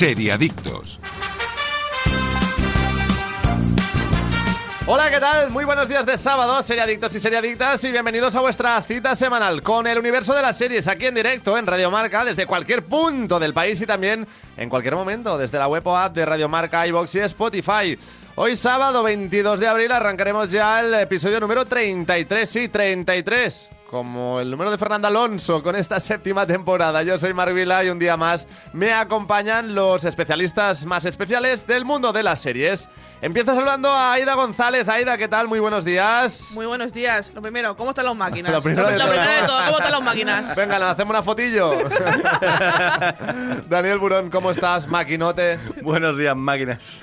Seriadictos. Hola, ¿qué tal? Muy buenos días de sábado, seriadictos y seriadictas, y bienvenidos a vuestra cita semanal con el universo de las series aquí en directo en Radio Marca desde cualquier punto del país y también en cualquier momento desde la web o app de Radio Marca, iBox y Spotify. Hoy sábado 22 de abril arrancaremos ya el episodio número 33, sí, 33 como el número de Fernando Alonso con esta séptima temporada. Yo soy Marvila y un día más me acompañan los especialistas más especiales del mundo de las series. Empiezo saludando a Aida González. Aida, ¿qué tal? Muy buenos días. Muy buenos días. Lo primero, ¿cómo están las máquinas? Lo primero de todo. ¿cómo están las máquinas? Venga, nos hacemos una fotillo. Daniel Burón, ¿cómo estás? Maquinote. Buenos días, máquinas.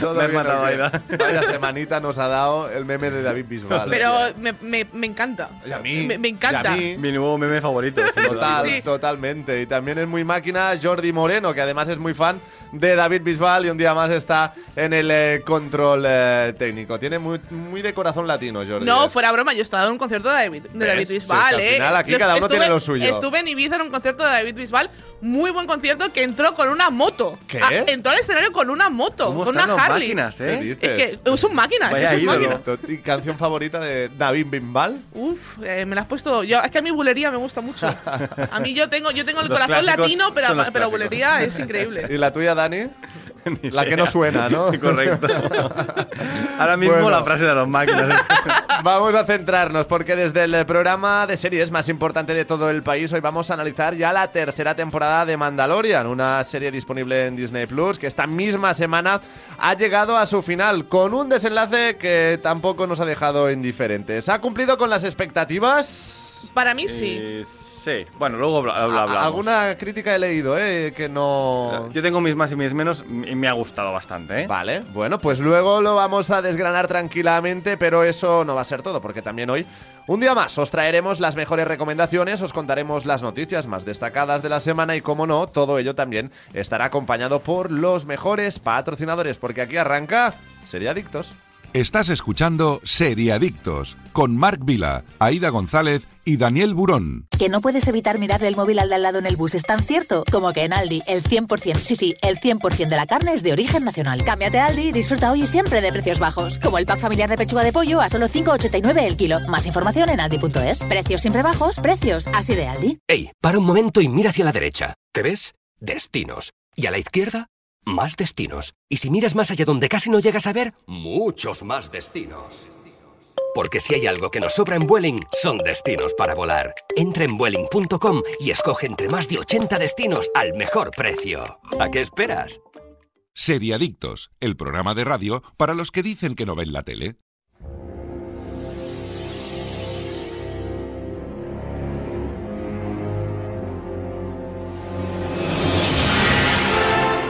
Todo Me. Vaya semanita nos ha dado el meme de David Bisbal. Pero me, me, me encanta. Y a mí. Me, me y encanta. a mí. Mi nuevo meme favorito. Total, Sí. totalmente. Y también es muy máquina Jordi Moreno, que además es muy fan de David Bisbal y un día más está en el eh, control eh, técnico. Tiene muy, muy de corazón latino, Jordi. No, Es- fuera broma, yo estaba en un concierto de David, de. David Sí, Bisbal, es que al ¿eh? final aquí Yo cada uno estuve- tiene lo suyo. Estuve en Ibiza en un concierto de David Bisbal, muy buen concierto que entró con una moto. ¿Qué? Ah, entró al escenario con una moto, ¿Cómo con están una Harley. máquinas, ¿Qué eh? dices? Es que son máquinas, Vaya que son máquinas. ¿Y canción favorita de David Bisbal? Uf, eh, me la has puesto. Yo, es que a mí bulería me gusta mucho. A mí yo tengo, yo tengo el Los corazón latino, pero, pero bulería es increíble. ¿Y la tuya, Dani? Ni La que no suena, ¿no? Correcto. Ahora mismo Bueno. la frase de las máquinas. Vamos a centrarnos porque desde el programa de series más importante de todo el país hoy vamos a analizar ya la tercera temporada de Mandalorian, una serie disponible en Disney Plus que esta misma semana ha llegado a su final con un desenlace que tampoco nos ha dejado indiferentes. ¿Ha cumplido con las expectativas? Para mí sí. Sí. Bueno, luego habla- habla- A- hablamos. Alguna crítica he leído, ¿eh? Que no... Yo tengo mis más y mis menos y me ha gustado bastante, ¿eh? Vale, bueno, pues luego lo vamos a desgranar tranquilamente, pero eso no va a ser todo, porque también hoy, un día más, os traeremos las mejores recomendaciones, os contaremos las noticias más destacadas de la semana y, como no, todo ello también estará acompañado por los mejores patrocinadores, porque aquí arranca Sería Adictos. Estás escuchando Seriadictos con Marc Vila, Aida González y Daniel Burón. Que no puedes evitar mirar el móvil al de al lado en el bus es tan cierto como que en Aldi el 100%, sí, sí, el 100% de la carne es de origen nacional. Cámbiate a Aldi y disfruta hoy y siempre de precios bajos, como el pack familiar de pechuga de pollo a solo 5,89 el kilo. Más información en aldi.es. Precios siempre bajos, precios así de Aldi. Ey, para un momento y mira hacia la derecha. ¿Qué ves? Destinos. ¿Y a la izquierda? Más destinos. Y si miras más allá donde casi no llegas a ver, muchos más destinos. Porque si hay algo que nos sobra en Vueling, son destinos para volar. Entra en Vueling.com y escoge entre más de 80 destinos al mejor precio. ¿A qué esperas? Seriadictos, el programa de radio para los que dicen que no ven la tele.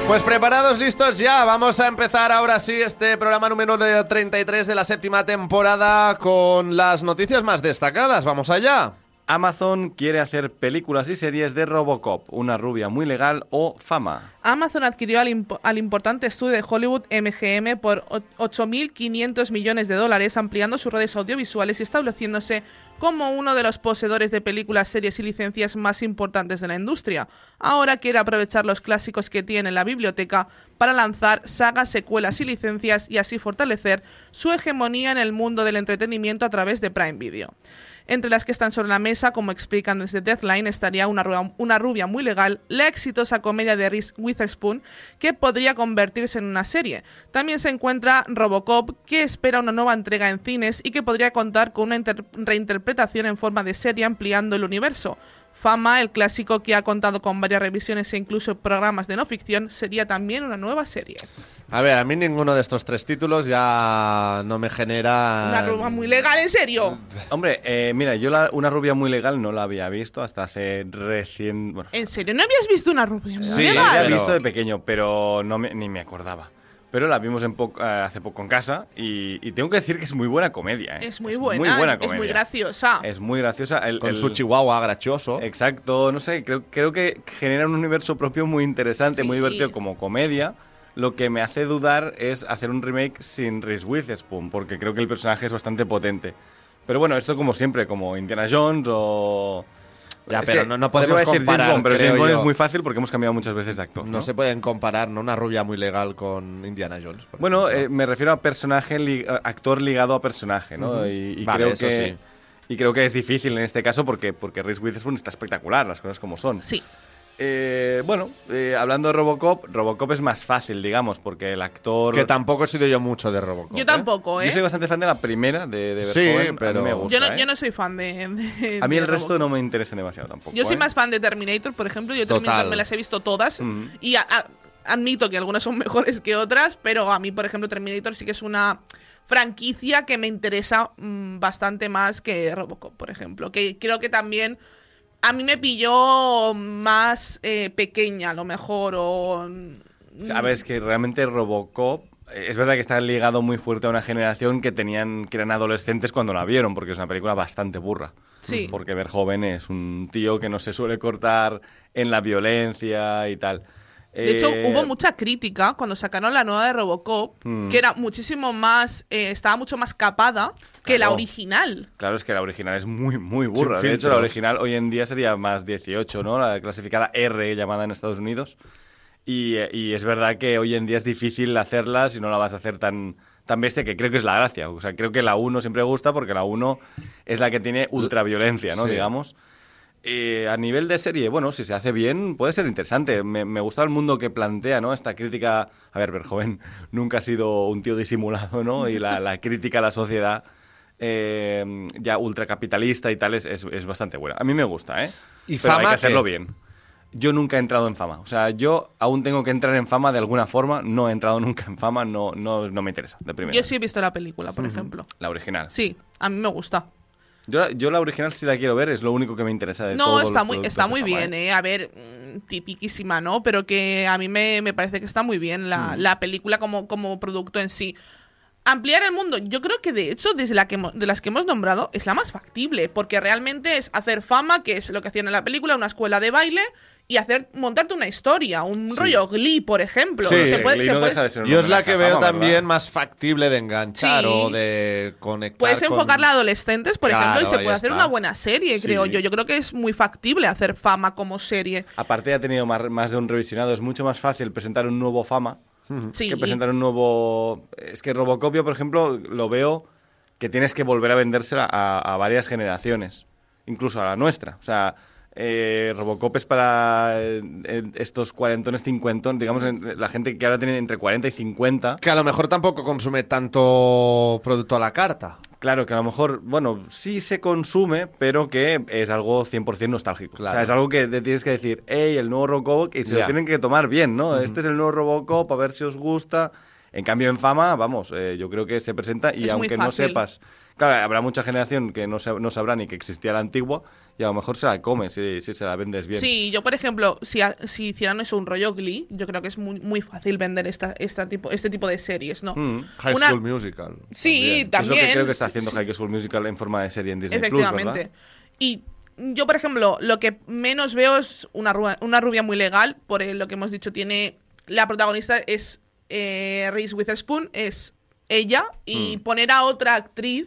Pues preparados, listos ya. Vamos a empezar ahora sí este programa número 33 de la séptima temporada con las noticias más destacadas. Vamos allá. Amazon quiere hacer películas y series de Robocop, una rubia muy legal o fama. Amazon adquirió al, impo- al importante estudio de Hollywood MGM por o- 8.500 millones de dólares, ampliando sus redes audiovisuales y estableciéndose como uno de los poseedores de películas, series y licencias más importantes de la industria. Ahora quiere aprovechar los clásicos que tiene en la biblioteca para lanzar sagas, secuelas y licencias y así fortalecer su hegemonía en el mundo del entretenimiento a través de Prime Video. Entre las que están sobre la mesa, como explican desde Deathline, estaría una rubia, muy legal, la exitosa comedia de Reese Witherspoon, que podría convertirse en una serie. También se encuentra Robocop, que espera una nueva entrega en cines y que podría contar con una inter- reinterpretación en forma de serie ampliando el universo. Fama, el clásico que ha contado con varias revisiones e incluso programas de no ficción, sería también una nueva serie. A ver, a mí ninguno de estos tres títulos ya no me genera... Una rubia muy legal, en serio. Hombre, eh, mira, yo la- una rubia muy legal no la había visto hasta hace recién... Bueno, ¿En serio? ¿No habías visto una rubia muy Sí, la legal? había pero- visto de pequeño, pero no me- ni me acordaba. Pero la vimos en po- eh, hace poco en casa y, y tengo que decir que es muy buena comedia. ¿eh? Es muy buena, Muy buena es- es comedia. muy graciosa. Es muy graciosa. El- Con el- su chihuahua gracioso. Exacto, no sé, creo, creo que genera un universo propio muy interesante, muy divertido como comedia. Lo que me hace dudar es hacer un remake sin Reese Witherspoon, porque creo que el personaje es bastante potente. Pero bueno, esto como siempre, como Indiana Jones o, Ya, Es pero que no, no podemos decir James comparar. Bond, pero James Bond yo. es muy fácil porque hemos cambiado muchas veces de actor. No, ¿no? se pueden comparar, ¿no? Una rubia muy legal con Indiana Jones. Bueno, eh, me refiero a personaje, li- actor ligado a personaje, ¿no? Ujú. y, y Vale, creo eso que sí. y creo que es difícil en este caso porque porque Reese Witherspoon está espectacular, las cosas como son. Sí. Eh, bueno, eh, hablando de Robocop, Robocop es más fácil, digamos, porque el actor. que tampoco he sido yo mucho de Robocop. Yo ¿eh? tampoco, ¿eh? Yo soy bastante fan de la primera de, de Sí, Verhoeven, a mí pero- me gusta, Yo no, ¿eh? yo no soy fan de. de- A mí de el resto Robocop. no me interesa demasiado tampoco. Yo soy ¿eh? más fan de Terminator, por ejemplo. Yo Total. Terminator me las he visto todas. Mm. Y a- a- admito que algunas son mejores que otras, pero a mí, por ejemplo, Terminator sí que es una franquicia que me interesa mm, bastante más que Robocop, por ejemplo. Que creo que también a mí me pilló más eh, pequeña, a lo mejor, o... mm, Sabes que realmente Robocop eh, es verdad que está ligado muy fuerte a una generación que tenían que eran adolescentes cuando la vieron, porque es una película bastante burra. Sí. Porque Verhoeven es un tío que no se suele cortar en la violencia y tal. De hecho, Eh, hubo mucha crítica cuando sacaron la nueva de Robocop, Mm. que era muchísimo más, eh, estaba mucho más capada que la original. Claro, es que la original es muy, muy burra. Sin De hecho, la original hoy en día sería más 18, ¿no? La clasificada R llamada en Estados Unidos. Y, eh, y es verdad que hoy en día es difícil hacerla si no la vas a hacer tan, tan bestia, que creo que es la gracia. O sea, creo que la 1 siempre gusta porque la 1 es la que tiene ultraviolencia, ¿no? Sí. Digamos. Eh, a nivel de serie, bueno, si se hace bien, puede ser interesante. Me, me gusta el mundo que plantea, ¿no? Esta crítica. A ver, Verjoven nunca ha sido un tío disimulado, ¿no? Y la, la crítica a la sociedad eh, ya ultracapitalista y tal es, es, es bastante buena. A mí me gusta, ¿eh? ¿Y Pero hay que hacerlo qué? bien. Yo nunca he entrado en fama. O sea, yo aún tengo que entrar en fama de alguna forma. No he entrado nunca en fama, no, no, no me interesa, de primera. Yo sí he visto la película, por ejemplo. La original. Sí, a mí me gusta. Yo, la- yo la original sí la quiero ver, es lo único que me interesa de No, está muy, está muy bien, ¿eh? ¿eh? A ver, mm, tipiquísima, ¿no? Pero que a mí me, me parece que está muy bien la, Mm. la película como, como producto en sí. Ampliar el mundo, yo creo que de hecho, desde la que de las que hemos nombrado, es la más factible, porque realmente es hacer fama, que es lo que hacían en la película, una escuela de baile, y hacer montarte una historia, un Sí. rollo Glee, por ejemplo. Sí, se puede, Glee se no puede- deja de ser un Yo es la que veo fama, también ¿verdad? más factible de enganchar Sí. o de conectar. Puedes con- enfocarla a adolescentes, por Claro, ejemplo, y se puede hacer está. una buena serie, Sí. creo yo. Yo creo que es muy factible hacer fama como serie. Aparte ha tenido más, más de un revisionado. Es mucho más fácil presentar un nuevo fama Sí. que presentar un nuevo... Es que Robocop, yo, por ejemplo, lo veo que tienes que volver a vendérsela a, a varias generaciones, incluso a la nuestra. O sea, eh, Robocop es para eh, eh, estos cuarentones, cincuentones, digamos, en- la gente que ahora tiene entre 40 y 50. Que a lo mejor tampoco consume tanto producto a la carta. Claro, que a lo mejor, bueno, sí se consume, pero que es algo 100% nostálgico. O sea, es algo que te tienes que decir, hey, el nuevo Robocop, y se lo tienen que tomar bien, ¿no? Este es el nuevo Robocop, a ver si os gusta. En cambio, en fama, vamos, eh, yo creo que se presenta y Es aunque no sepas... Claro, habrá mucha generación que no, sa- no sabrá ni que existía la antigua y a lo mejor se la come si, si se la vendes bien. Sí, yo por ejemplo, si, si hicieran eso un rollo Glee, yo creo que es muy, muy fácil vender esta, esta tipo, este tipo de series, ¿no? Mm. High Una- School Musical. Sí, también. Es lo que también. creo que está haciendo sí. High School Musical en forma de serie en Disney Plus, Efectivamente. ¿verdad? Y yo, por ejemplo, lo que menos veo es una, rubia, una rubia muy legal, por eh, lo que hemos dicho, tiene. La protagonista es eh, Reese Witherspoon, es ella, Mm. y poner a otra actriz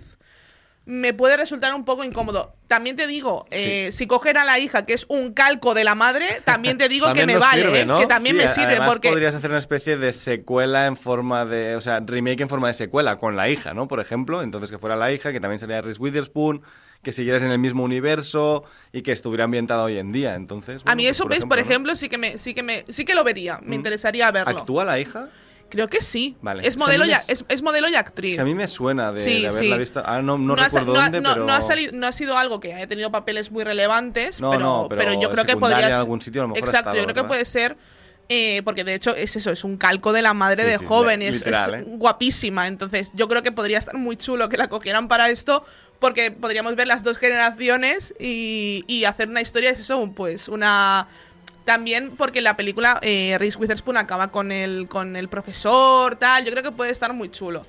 me puede resultar un poco incómodo. También te digo, eh, si coger a la hija, que es un calco de la madre, también te digo que me vale, sirve, ¿eh? ¿no? que también Sí, me sirve, porque podrías hacer una especie de secuela en forma de, o sea, remake en forma de secuela con la hija, ¿no? Por ejemplo, entonces que fuera la hija, que también sería Reese Witherspoon, que siguieras en el mismo universo y que estuviera ambientada hoy en día. Entonces, a mí pues, eso, ¿ves? Por ¿no? ejemplo, sí que me, sí que me, sí que lo vería, me interesaría verlo. ¿Actúa la hija? Creo que sí. Vale. Es Es que a modelo, y, es, es modelo y actriz. Es que a mí me suena de, Sí, de haberla sí. visto. Ah, no, no, recuerdo no ha- dónde, no- pero... ha salido- no ha sido algo que haya tenido papeles muy relevantes, No, pero, no, pero yo creo que podría ser- algún sitio a lo mejor ha Exacto, yo creo que puede ser. eh, porque de hecho es eso, es un calco de la madre Sí, de joven, es, literal, es ¿eh? guapísima. Entonces, yo creo que podría estar muy chulo que la cogieran para esto, porque podríamos ver las dos generaciones y, y hacer una historia, es eso, pues una. También porque la película eh, Reese Witherspoon acaba con el, con el profesor, tal. Yo creo que puede estar muy chulo.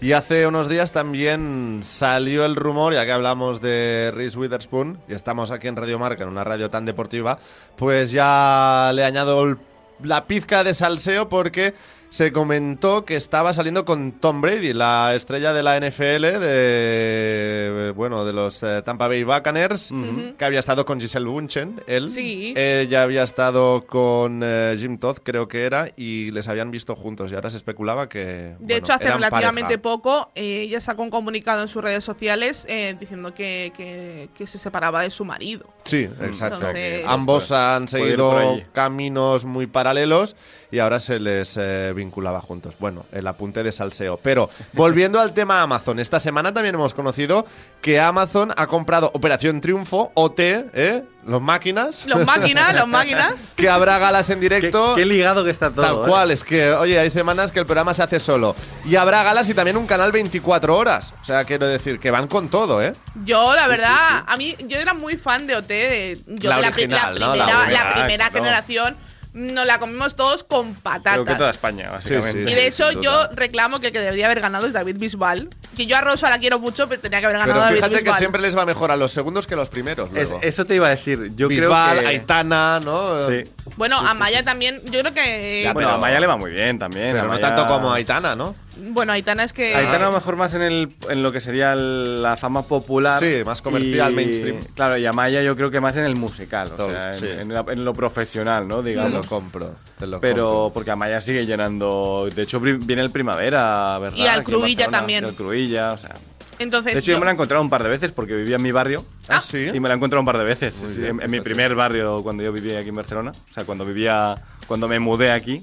Y hace unos días también salió el rumor, ya que hablamos de Reese Witherspoon, y estamos aquí en Radio Marca, en una radio tan deportiva, pues ya le añado el- la pizca de salseo porque se comentó que estaba saliendo con Tom Brady, la estrella de la NFL de bueno de los eh, Tampa Bay Buccaneers, que había estado con Giselle Bunchen, él. Sí. Ella había estado con eh, Jim Todd, creo que era, y les habían visto juntos. Y ahora se especulaba que. De bueno, hecho, hace eran relativamente pareja. poco, eh, ella sacó un comunicado en sus redes sociales eh, diciendo que, que- que se separaba de su marido. Sí, exacto. Entonces- Ambos han seguido caminos muy paralelos y ahora se les eh, vinculaba juntos. Bueno, el apunte de salseo. Pero volviendo al tema Amazon, esta semana también hemos conocido que Amazon ha comprado Operación Triunfo, OT, ¿eh? Los máquinas. Los máquinas, los máquinas. que habrá galas en directo. qué ligado que está todo. Tal ¿eh? cual, es que, oye, hay semanas que el programa se hace solo. Y habrá galas y también un canal 24 horas. O sea, quiero decir, que van con todo, ¿eh? Yo, la verdad, a mí, yo era muy fan de OT. de- yo La la, original, la ¿no? La primera, la original, primera generación nos la comimos todos con patatas. Creo que toda España, básicamente. Sí, Y de hecho, yo reclamo que el que debería haber ganado es David Bisbal. Que yo a Rosa la quiero mucho, pero tenía que haber ganado Pero David fíjate que Bisbal. siempre les va mejor a los segundos que a los primeros. Es- luego. eso te iba a decir. Yo Bisbal, creo que. Aitana, ¿no? Sí. Bueno, a Maya también, yo creo que. Ya, Bueno, pero- a Maya le va muy bien también. Pero a no tanto como Aitana, ¿no? Bueno, Aitana es que. Aitana a lo mejor más en, el, en lo que sería el- la fama popular. Sí, más comercial, y- mainstream. Claro, y a Maya yo creo que más en el musical, o Todo, sea, en, sí. en la- en lo profesional, ¿no? Te Digamos. lo compro. te lo Pero compro. porque Amaya sigue llenando. De hecho, viene el primavera, ¿verdad? Y al Barcelona, también. y al Cruïlla, o sea. Entonces. De hecho, yo yo- me la he encontrado un par de veces porque vivía en mi barrio. Ah, sí. Y me la he encontrado un par de veces. Muy sí, bien, en, en mi primer barrio cuando yo vivía aquí en Barcelona. O sea, cuando vivía. Cuando me mudé aquí,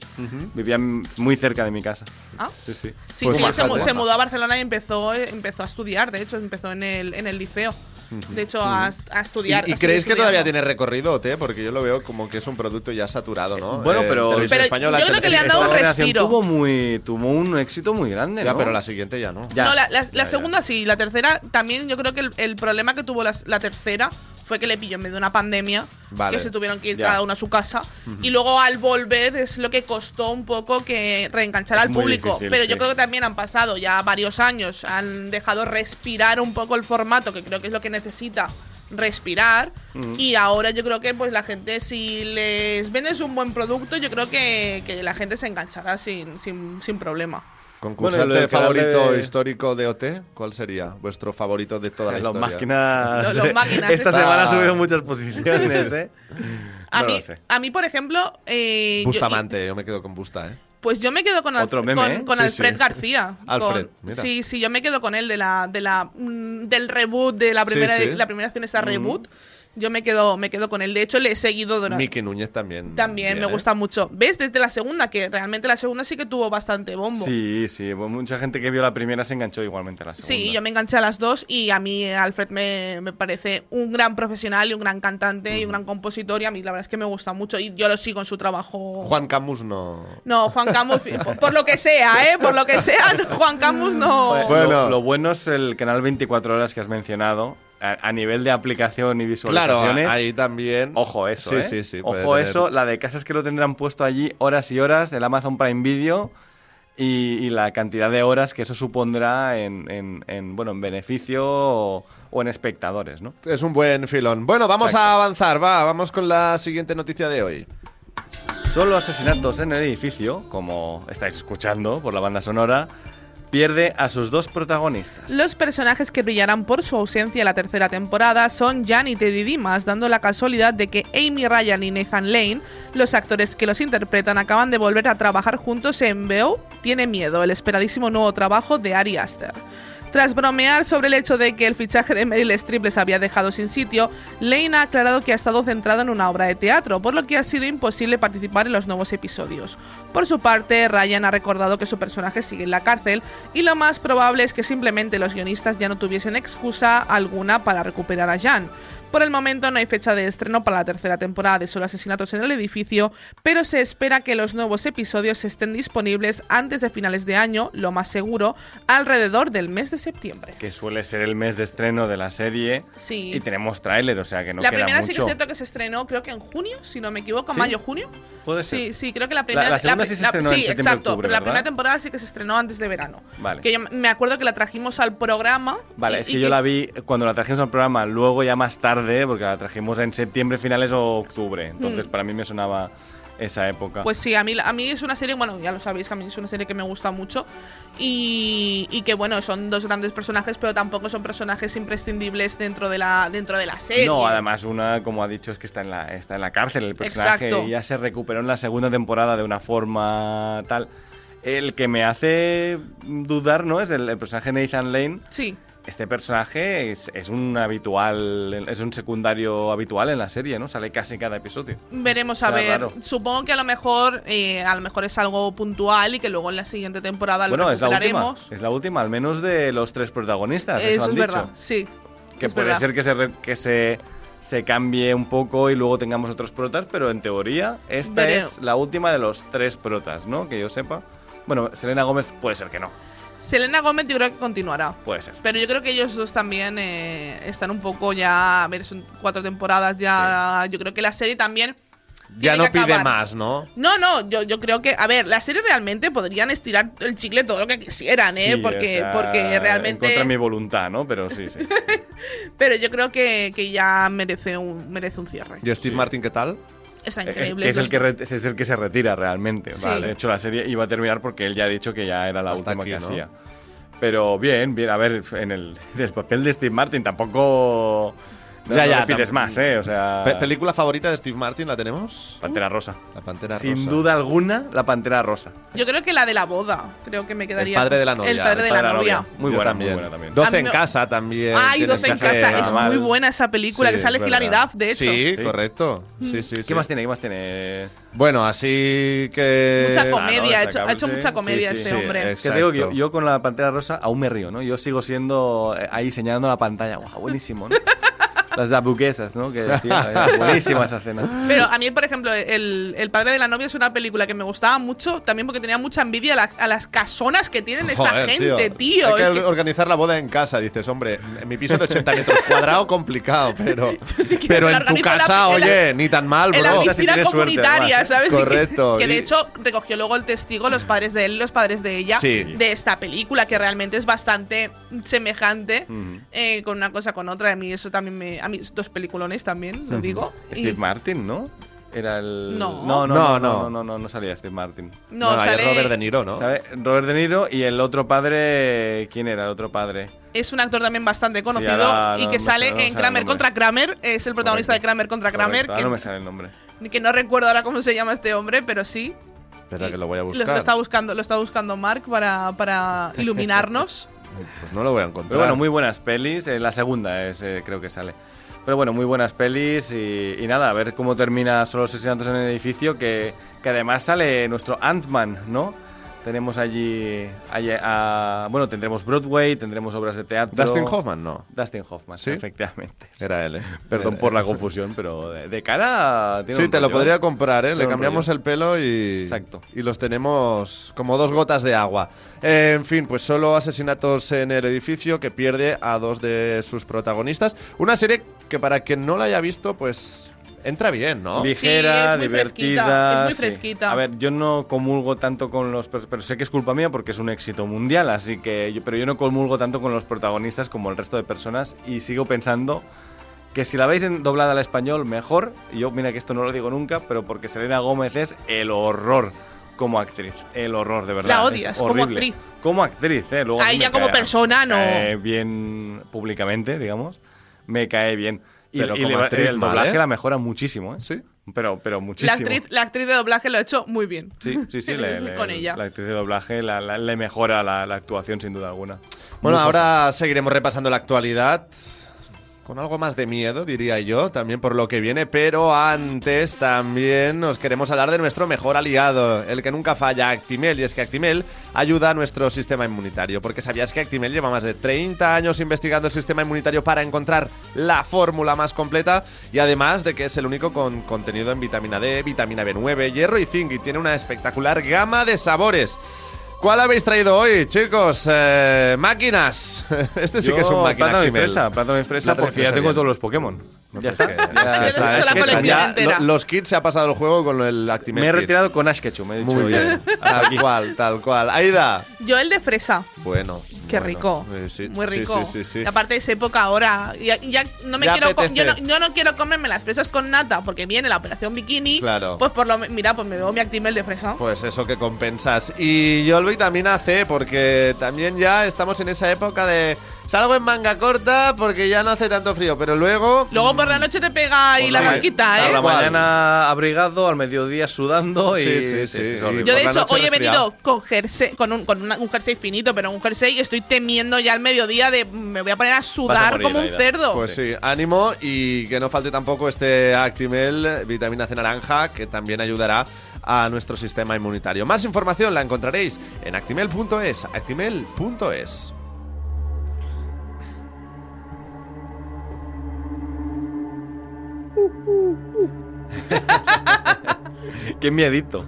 vivía m- muy cerca de mi casa. Ah. Sí, sí. Sí, Pues sí, él se, mu- se mudó a Barcelona y empezó, eh, empezó a estudiar, de hecho, empezó en el, en el liceo. De hecho, a, a estudiar. ¿Y, creéis que todavía tiene recorrido, OT? Porque yo lo veo como que es un producto ya saturado, ¿no? Bueno, Eh, pero- Española, yo creo que le han dado un respiro. tuvo, muy, tuvo un éxito muy grande, Ya, ¿no? pero la siguiente ya no. Ya. No, la, la- la Ya, ya. segunda sí, la tercera también. Yo creo que el, el problema que tuvo la, tercera fue que le pilló en medio de una pandemia, Vale. que se tuvieron que ir Ya. cada uno a su casa. Y luego al volver es lo que costó un poco que reenganchar Es al público. difícil, Pero sí. yo creo que también han pasado ya varios años, han dejado respirar un poco el formato, que creo que es lo que necesita respirar y ahora yo creo que pues la gente si les vendes un buen producto yo creo que, que la gente se enganchará sin, sin, sin problema ¿Concursante Bueno, favorito de- histórico de OT? ¿Cuál sería vuestro favorito de toda la Los historia? máquinas. Los- los máquinas, Esta está- semana ha subido muchas posiciones, ¿eh? A, No mí, a mí, por ejemplo, eh, yo- Bustamante, yo me quedo con Busta, ¿eh? pues yo me quedo con, Alf- Otro meme, con, ¿eh? con Sí, Alfred sí. García. Alfred, Con- mira. sí, sí, yo me quedo con él de la, de la, mm, del reboot, de la primera, sí. la primera acción esa reboot. Yo me quedo, me quedo con él. De hecho, le he seguido durante. Miki Núñez también. También bien, me ¿eh? gusta mucho. ¿Ves? Desde la segunda, que realmente la segunda sí que tuvo bastante bombo. Sí, sí. mucha gente que vio la primera se enganchó igualmente a la segunda. Sí, yo me enganché a las dos y a mí Alfred me, me parece un gran profesional y un gran cantante y un gran compositor y a mí la verdad es que me gusta mucho y yo lo sigo en su trabajo. Juan Camus no. No, Juan Camus, por, por lo que sea, ¿eh? Por lo que sea, no, Juan Camus no... Bueno, Bueno. Lo, lo bueno es el canal 24 horas que has mencionado. A, a nivel de aplicación y Claro, visualizaciones. ahí también. Ojo eso, Sí, ¿eh? sí, sí, puede Ojo tener- eso. La de casas que lo tendrán puesto allí horas y horas, el Amazon Prime Video. Y, y la cantidad de horas que eso supondrá en, en- en, bueno, en beneficio o, o en espectadores, ¿no? Es un buen filón. Bueno, vamos Exacto. a avanzar, va, vamos con la siguiente noticia de hoy. Solo asesinatos en el edificio, como estáis escuchando por la banda sonora, pierde a sus dos protagonistas. Los personajes que brillarán por su ausencia en la tercera temporada son Jan y Teddy Dimas, dando la casualidad de que Amy Ryan y Nathan Lane, los actores que los interpretan, acaban de volver a trabajar juntos en Beau Tiene Miedo, el esperadísimo nuevo trabajo de Ari Aster. Tras bromear sobre el hecho de que el fichaje de Meryl Streep les había dejado sin sitio, Lane ha aclarado que ha estado centrado en una obra de teatro, por lo que ha sido imposible participar en los nuevos episodios. Por su parte, Ryan ha recordado que su personaje sigue en la cárcel y lo más probable es que simplemente los guionistas ya no tuviesen excusa alguna para recuperar a Jan. Por el momento no hay fecha de estreno para la tercera temporada de Solo Asesinatos en el Edificio, pero se espera que los nuevos episodios estén disponibles antes de finales de año, lo más seguro, alrededor del mes de septiembre. Que suele ser el mes de estreno de la serie. Sí. Y tenemos tráiler, o sea que no la queda primera mucho. sí que es cierto que se estrenó, creo que en junio, si no me equivoco, ¿Sí? mayo-junio. Puede ser. Sí, sí, creo que la primera. la segunda pri- sí se estrenó en sí, exacto. octubre, pero la primera temporada sí que se estrenó antes de verano. Vale. Que yo me acuerdo que la trajimos al programa. Vale, y- es que yo la vi cuando la trajimos al programa, luego ya más tarde, porque la trajimos en septiembre, finales o octubre. Entonces Mm. para mí me sonaba esa época. Pues sí, a mí, a mí es una serie, bueno, ya lo sabéis que a mí es una serie que me gusta mucho y, y que bueno, son dos grandes personajes, pero tampoco son personajes imprescindibles dentro de la, dentro de la serie. No, además una, como ha dicho, es que está en la, está en la cárcel el personaje Exacto. y ya se recuperó en la segunda temporada de una forma tal. El que me hace dudar, ¿no? Es el, el personaje de Nathan Lane. Sí, Este personaje es, es un habitual, es un secundario habitual en la serie, ¿no? Sale casi cada episodio. veremos a ver. raro. Supongo que a lo mejor, eh, a lo mejor es algo puntual y que luego en la siguiente temporada Bueno, lo es la última. recuperaremos. Es la última, al menos de los tres protagonistas. Eso, Eso han es dicho. verdad, sí. Que puede verdad. ser que se, re- que se se cambie un poco y luego tengamos otros protas, pero en teoría esta Veré- es la última de los tres protas, ¿no? Que yo sepa. Bueno, Selena Gómez puede ser que no. Selena Gómez yo creo que continuará. Puede ser. Pero yo creo que ellos dos también eh, están un poco ya. A ver, son cuatro temporadas ya. Yo creo que la serie también. Ya no pide acabar. más, ¿no? No, no, yo, yo creo que. A ver, la serie realmente podrían estirar el chicle todo lo que quisieran, ¿eh? Sí, porque, o sea, porque En realmente. contra de mi voluntad, ¿no? Pero sí, sí. Pero yo creo que, que ya merece un, merece un cierre. ¿Y Steve Martin qué tal? Está Es, increíble. que es, el que re- es el que se retira realmente. Sí. Vale, de hecho, la serie iba a terminar porque él ya ha dicho que ya era la Hasta última aquí, que ¿no? hacía. Pero bien, bien. A ver, en el, en el papel de Steve Martin tampoco. No, Ya, no ya, le pides más, ¿eh? O sea. Pe- ¿Película favorita de Steve Martin la tenemos? Pantera Rosa. La Pantera Sin Rosa. duda alguna, la Pantera Rosa. Yo creo que la de la boda. Creo que me quedaría. padre de la novia, El padre de Padre la novia. Muy buena, también. muy buena también. 12 A mí en casa también. Ay, tiene 12 en casa. Es normal. muy buena esa película Sí, que sale Hilary. Duff, de hecho. Sí, Sí. correcto. Sí, sí, sí. ¿Qué más tiene? ¿Qué más tiene? Bueno, así que... Mucha Ah, comedia. no, ha, hecho, ha mucha comedia Sí, sí, este sí, hombre. es- que te digo que yo, yo con la Pantera Rosa aún me río, ¿no? Yo sigo siendo eh, ahí señalando la pantalla. ¡Guau, buenísimo, ¿no? Las dabuquesas, ¿no? Que decía, era buenísima esa escena. Pero a mí, por ejemplo, el, el padre de la novia es una película que me gustaba mucho, también porque tenía mucha envidia a, la- a las casonas que tienen esta Joder, gente, tío. Hay Es que que- organizar la boda en casa. Dices, hombre, en mi piso de 80 metros cuadrados, complicado, pero, sí que pero en tu casa, la- oye, ni tan mal, en la bro. si piscina suerte, comunitaria, además. ¿sabes? Que- Correcto, Que, y- de hecho recogió luego el testigo los padres de él y los padres de ella Sí. de esta película, que realmente es bastante semejante Ujú. eh, con una cosa con otra. A mí eso también me. A mí dos peliculones también, lo digo. Y- Steve Martin, ¿no? Era el. No. no, no, No, no, no. no, no, no, no salía Steve Martin. No, es sale. Robert De Niro, ¿no? ¿Sabe? Robert De Niro y el otro padre. ¿Quién era el otro padre? Es un actor también bastante conocido ahora y no- que no sale no en Kramer contra Kramer. Es el protagonista Correcto. de Kramer contra Kramer. Correcto, Que, no me sale el nombre. que no recuerdo ahora cómo se llama este hombre, pero sí. Espera que lo voy a Lo, buscar. lo está buscando, lo está buscando Mark para, para iluminarnos. Pues no lo voy a encontrar. Pero bueno, muy buenas pelis. eh, la segunda es, eh, creo que sale. Pero bueno, muy buenas pelis y, nada, a ver cómo termina Solo asesinatos en el edificio, que, que además sale nuestro Ant-Man, ¿no? Tenemos allí, allí a- bueno, tendremos Broadway, tendremos obras de teatro. Dustin Hoffman, no. Dustin Hoffman, ¿Sí? efectivamente. sí. Era él, ¿eh? Perdón Era por la confusión, pero de, de cara... tiene Sí, un te lo podría comprar, ¿eh? Le Tiene cambiamos el pelo y. Exacto. Y los tenemos como dos gotas de agua. Eh, en fin, pues solo asesinatos en el edificio que pierde a dos de sus protagonistas. Una serie que para quien no la haya visto, pues. Entra bien, ¿no? Ligera, Sí, es muy divertida. fresquita, es muy sí. fresquita. A ver, yo no comulgo tanto con los. Pero, sé que es culpa mía porque es un éxito mundial, así que. yo- pero yo no comulgo tanto con los protagonistas como el resto de personas y sigo pensando que si la veis en doblada al español, mejor. Y yo, mira que esto no lo digo nunca, pero porque Selena Gómez es el horror como actriz. El horror, de verdad. La odias como horrible. actriz. Como actriz, ¿eh? Luego A ella me como cae- persona, no. bien públicamente, digamos. Me cae bien. Y, Pero y como le- actriz el mal, doblaje ¿eh? la mejora muchísimo, ¿eh? Sí. Pero, pero muchísimo. La actriz, la actriz de doblaje lo ha hecho muy bien. Sí, sí, sí. le- le- con ella. La actriz de doblaje la- la- le mejora la, la actuación sin duda alguna. Bueno, Mucho. ahora seguiremos repasando la actualidad. Con algo más de miedo, diría yo, también por lo que viene, pero antes también nos queremos hablar de nuestro mejor aliado, el que nunca falla, Actimel. Y es que Actimel ayuda a nuestro sistema inmunitario, porque sabías que Actimel lleva más de 30 años investigando el sistema inmunitario para encontrar la fórmula más completa y además de que es el único con contenido en vitamina D, vitamina B9, hierro y zinc y tiene una espectacular gama de sabores. ¿Cuál habéis traído hoy, chicos? Eh, máquinas. Este sí que es un máquina. Plátano y fresa, plátano y fresa, porque ya tengo bien. todos los Pokémon. Ya está. Los kits se ha pasado el juego con el Actimel. Me he retirado con Ash Ketchum, he dicho. Muy bien. Tal cual, tal cual. Aida. Yo el de fresa. Bueno, Qué Bueno, rico. eh, sí, Muy rico. sí, sí, sí. Y aparte es época ahora. Ya, ya no me Ya quiero yo, no, apetece. yo no quiero comerme las fresas con nata porque viene la operación bikini. Claro. Pues por lo mira, pues me bebo mi Actimel de fresa. Pues eso que compensas. Y yo el vitamina C, porque también ya estamos en esa época de salgo en manga corta porque ya no hace tanto frío, pero luego Luego por la noche te pega ahí la sí. rasquita, A ¿eh? la ¿Cuál? mañana abrigado, al mediodía sudando y. Sí, sí, sí. Yo de hecho hoy he venido con jersey, con un, con una- un jersey finito, pero un jersey y estoy temiendo ya al mediodía de me voy a poner a sudar morir, como un cerdo. Pues sí, ánimo y que no falte tampoco este Actimel, vitamina C naranja, que también ayudará a nuestro sistema inmunitario. Más información la encontraréis en actimel.es, actimel.es. Qué miedito.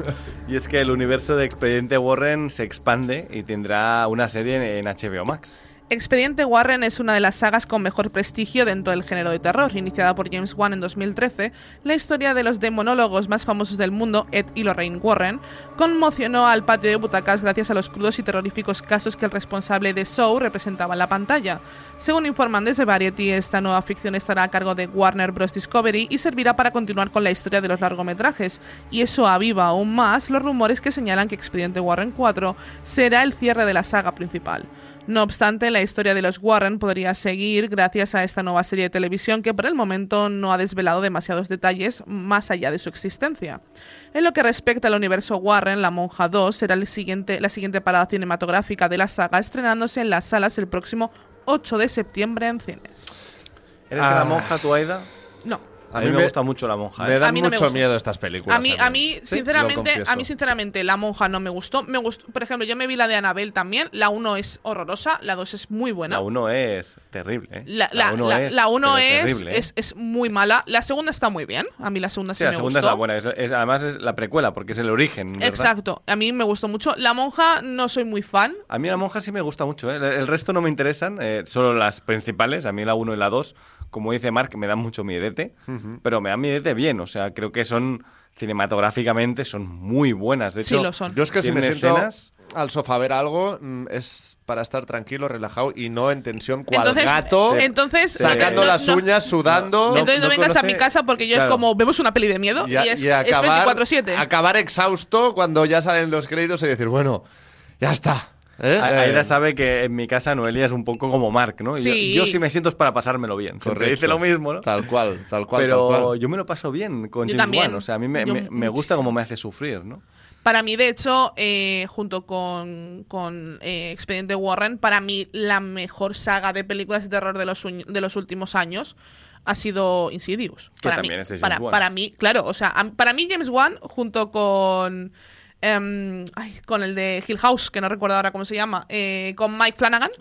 Y es que el universo de Expediente Warren se expande y tendrá una serie en, HBO Max. Expediente Warren es una de las sagas con mejor prestigio dentro del género de terror. Iniciada por James Wan en 2013, la historia de los demonólogos más famosos del mundo, Ed y Lorraine Warren, conmocionó al patio de butacas gracias a los crudos y terroríficos casos que el responsable de Show representaba en la pantalla. Según informan desde Variety, esta nueva ficción estará a cargo de Warner Bros. Discovery y servirá para continuar con la historia de los largometrajes. Y eso aviva aún más los rumores que señalan que Expediente Warren 4 será el cierre de la saga principal. No obstante, la historia de los Warren podría seguir gracias a esta nueva serie de televisión que por el momento no ha desvelado demasiados detalles más allá de su existencia. En lo que respecta al universo Warren, La Monja 2 será el siguiente, la siguiente parada cinematográfica de la saga, estrenándose en las salas el próximo 8 de septiembre en cines. ¿Eres de Ah. la monja, tu Aida? No. A, mí me, gusta mucho la monja. Me ¿eh? dan A mí no me mucho gusta. miedo estas películas. A mí, a mí, Sí, sinceramente, a mí sinceramente la monja no me gustó. Me gustó, por ejemplo, yo me vi la de Anabel también. La 1 es horrorosa, la 2 es muy buena. La 1 es terrible. ¿eh? La, la, uno la- es, la uno es, terrible, ¿eh? es, es muy mala. La segunda está muy bien. A mí la segunda sí, Sí, la me segunda gustó. es la buena. es- es- además es la precuela, porque es el origen. ¿verdad? Exacto. A mí me gustó mucho. La monja no soy muy fan. A mí la monja sí me gusta mucho. ¿eh? El, el resto no me interesan, eh, solo las principales. A mí la 1 y la 2, como dice Mark, me dan mucho miedete. Pero me dan miedete bien. O sea, creo que son cinematográficamente son muy buenas. De Sí, hecho, lo son. Yo es que si me siento escenas- al sofá a ver algo, mm, es para estar tranquilo, relajado y no en tensión, cual Entonces, gato, entonces sacando no- las no- uñas, sudando. no- Entonces no, no vengas a mi casa porque yo es como vemos una peli de miedo y, es, y es acabar, 24-7. acabar exhausto cuando ya salen los créditos y decir, bueno, ya está. ¿Eh? Aida Eh, sabe que en mi casa Noelia es un poco como Mark, ¿no? Y yo- Sí. Yo, si me siento es para pasármelo bien. Siempre correcto. dice lo mismo, ¿no? Tal cual, tal cual. Pero tal cual. yo me lo paso bien con Yo James también. Wan. O sea, a mí me, me- me gusta cómo me hace sufrir, ¿no? Para mí, de hecho, eh, junto con, con eh, Expediente Warren, para mí la mejor saga de películas de terror de los, de los últimos años ha sido Insidious. Que para también mí, es de James para, Wan. para mí, claro, o sea, para mí James Wan, junto con... em, ay, con el de Hill House, que no recuerdo ahora cómo se llama, eh, con Mike Flanagan,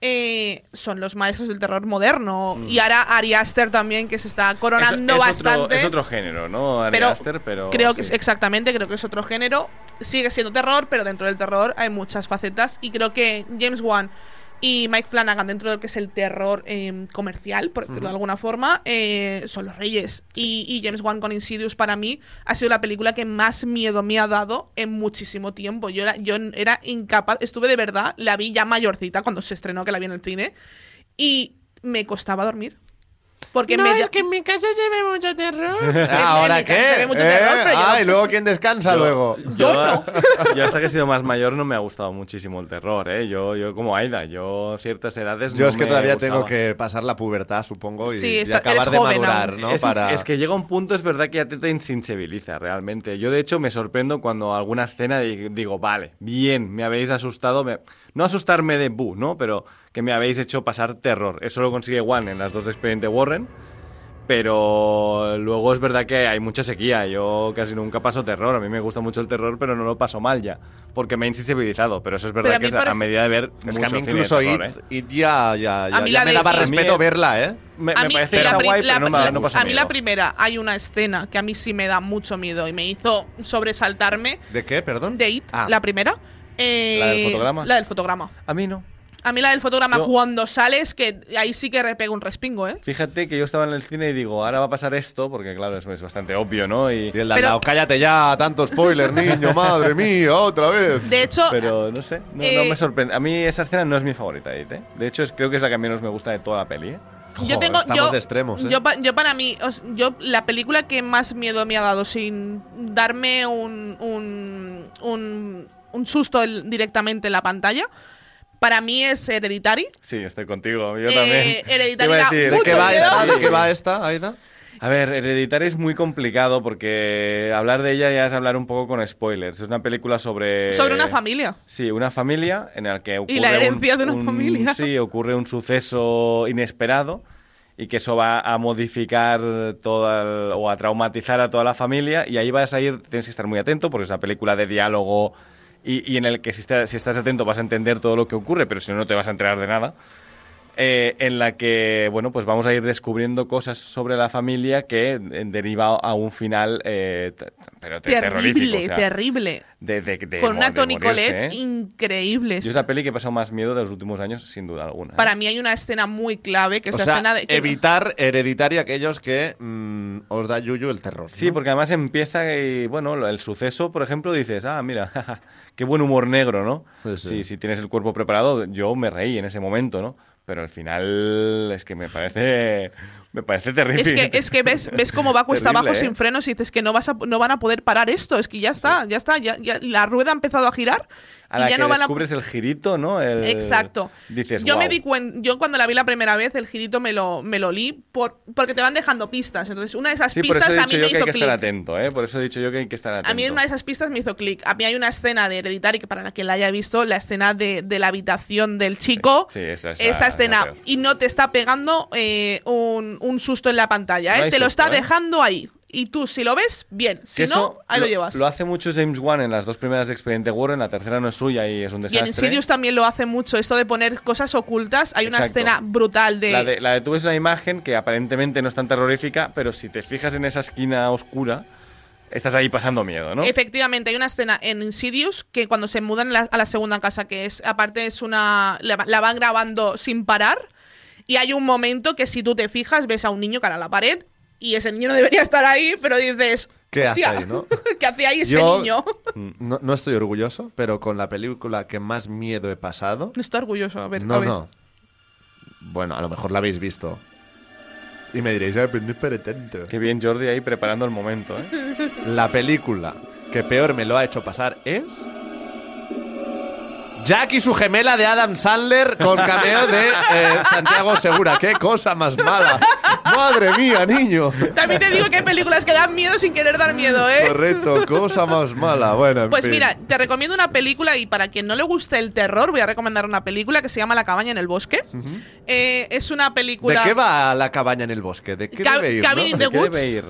eh, son los maestros del terror moderno. Y ahora Ari Aster también, que se está coronando es, es bastante. Otro, es otro género, ¿no? Ari pero, Aster, pero creo que es exactamente, creo que es otro género. Sigue siendo terror, pero dentro del terror hay muchas facetas. Y creo que James Wan y Mike Flanagan, dentro de lo que es el terror eh, comercial, por decirlo de alguna forma, eh, son los reyes. Y, y James Wan con Insidious para mí ha sido la película que más miedo me ha dado en muchísimo tiempo. Yo era, yo era incapaz, estuve de verdad, la vi ya mayorcita cuando se estrenó, que la vi en el cine, y me costaba dormir. Porque no, me es que en mi casa se ve mucho terror. Ah, ¿Ahora qué? se ve mucho ¿Eh? terror, pero yo- Ah, y luego quién descansa Yo- luego. Yo, yo hasta que he sido más mayor no me ha gustado muchísimo el terror, ¿eh? Yo, yo como Aida, yo ciertas edades Yo no es que me todavía gustaba. tengo que pasar la pubertad, supongo, y, Sí, y está- acabar eres de joven madurar, aún. ¿no? Es, Para... es que llega un punto, es verdad que ya te, te insensibiliza realmente. Yo, de hecho, me sorprendo cuando alguna escena di- digo, vale, bien, me habéis asustado. me- No asustarme de bu, ¿no? Pero que me habéis hecho pasar terror. Eso lo consigue One en las dos de Expediente Warren. Pero luego es verdad que hay mucha sequía. Yo casi nunca paso terror. A mí me gusta mucho el terror, pero no lo paso mal ya. Porque me he insensibilizado. Pero eso es verdad a que es a, medida de ver Es que mucho a mí cine de incluso terror, It, ¿eh? It ya, ya, ya, A mí ya la me daba It- respeto A mí- verla, ¿eh? Me, a me mí, parece guay, la- pero no, me- la- no pasa a mí miedo. la primera hay una escena que a mí sí me da mucho miedo y me hizo sobresaltarme ¿De qué, perdón? de It, Ah. la primera. Eh, ¿La del fotograma? La del fotograma. A mí no. A mí la del fotograma Yo- cuando sales, que ahí sí que repego un respingo, ¿eh? Fíjate que yo estaba en el cine y digo, ahora va a pasar esto, porque claro, eso es bastante obvio, ¿no? Y, Y el Pero- lado, cállate ya, tanto spoiler, niño, madre mía, otra vez. De hecho, pero no sé, no, no Eh, me sorprende. A mí esa escena no es mi favorita, ¿eh? De hecho, es, creo que es la que menos me gusta de toda la peli, ¿eh? yo Joder, tengo. estamos yo, de extremos, ¿eh? yo, yo para mí, yo la película que más miedo me ha dado sin darme un, un, un, un susto el- directamente en la pantalla, para mí es Hereditary. Sí, estoy contigo, yo Eh, también. Hereditary da decir, ¿De mucho qué va miedo. esta? ¿De qué va esta, Aida? A ver, Hereditary es muy complicado porque hablar de ella ya es hablar un poco con spoilers. Es una película sobre... Sobre una familia. Sí, una familia en la que ocurre la un- herencia de una un- familia. Sí, ocurre un suceso inesperado y que eso va a modificar toda el- o a traumatizar a toda la familia y ahí vas a ir, tienes que estar muy atento porque es una película de diálogo y, y en el que si, está- si estás atento vas a entender todo lo que ocurre, pero si no no te vas a enterar de nada. eh, en la que, bueno, pues vamos a ir descubriendo cosas sobre la familia que eh, deriva a un final, eh, pero te- terrorífico. Terrible, o sea, terrible. de- de- de Con una Toni Collette ¿eh? increíble. Yo es la peli que he pasado más miedo de los últimos años, sin duda alguna. ¿eh? Para mí hay una escena muy clave, que es O la sea, escena de... que- evitar hereditaria aquellos que mm, os da yuyu el terror. Sí, ¿no? porque además empieza y, bueno, el suceso, por ejemplo, dices, ah, mira, qué buen humor negro, ¿no? Sí, sí. Si, si tienes el cuerpo preparado, yo me reí en ese momento, ¿no? Pero al final es que me parece, me parece terrible. Es que, es que ves, ves cómo va cuesta Terrible, abajo ¿eh? sin frenos y dices que no, vas a, no van a poder parar esto. Es que ya está, ya está. Ya, ya- la rueda ha empezado a girar A y la ya que no van a descubres el girito, ¿no? El- Exacto. Dices, yo me "Guau". di cuenta, yo cuando la vi la primera vez, el girito me lo, me lo li por, porque te van dejando pistas. Entonces, una de esas Sí, por pistas eso he a mí yo me que hay hizo que estar clic. atento, ¿eh? Por eso he dicho yo que hay que estar atento. A mí una de esas pistas me hizo clic. A mí hay una escena de Hereditary que para la que la haya visto, la escena de, de la habitación del chico. sí, esa- esa- esa escena. esa peor. Y no te está pegando eh, un, un susto en la pantalla, ¿eh? No te lo susto, está ¿eh? dejando ahí. Y tú, si lo ves, bien. Si Que no, ahí lo, llevas. Lo hace mucho James Wan en las dos primeras de Expediente Warren, la tercera no es suya y es un y en desastre. Insidious también lo hace mucho, esto de poner cosas ocultas. Hay una escena brutal de. La de, la de tú ves la imagen que aparentemente no es tan terrorífica, pero si te fijas en esa esquina oscura, estás ahí pasando miedo, ¿no? Efectivamente, hay una escena en Insidious que cuando se mudan la- a la segunda casa, que es, aparte es una, la, la van grabando sin parar, y hay un momento que si tú te fijas ves a un niño cara a la pared, y ese niño no debería estar ahí, pero dices... ¿Qué hace "Hostia, ahí, no?" ¿Qué hace ahí ese Yo- niño? No, no estoy orgulloso, pero con la película que más miedo he pasado. No está orgulloso, a ver, a No, ver. no. Bueno, a lo mejor la habéis visto. Y me diréis, "Ay, pero no es para tanto". Qué bien Jordi ahí preparando el momento, ¿eh? La película que peor me lo ha hecho pasar es. Jack y su gemela de Adam Sandler con cameo de eh, Santiago Segura. ¡Qué cosa más mala! ¡Madre mía, niño! También te digo que hay películas que dan miedo sin querer dar miedo, ¿eh? Correcto, cosa más mala. Bueno, en Pues fin. mira, te recomiendo una película y para quien no le guste el terror, voy a recomendar una película que se llama La cabaña en el bosque. Eh, es una ¿De película... qué va la cabaña en el bosque? ¿De qué Ca- debe ir? Cabin no? in ¿De the qué Woods. debe ir?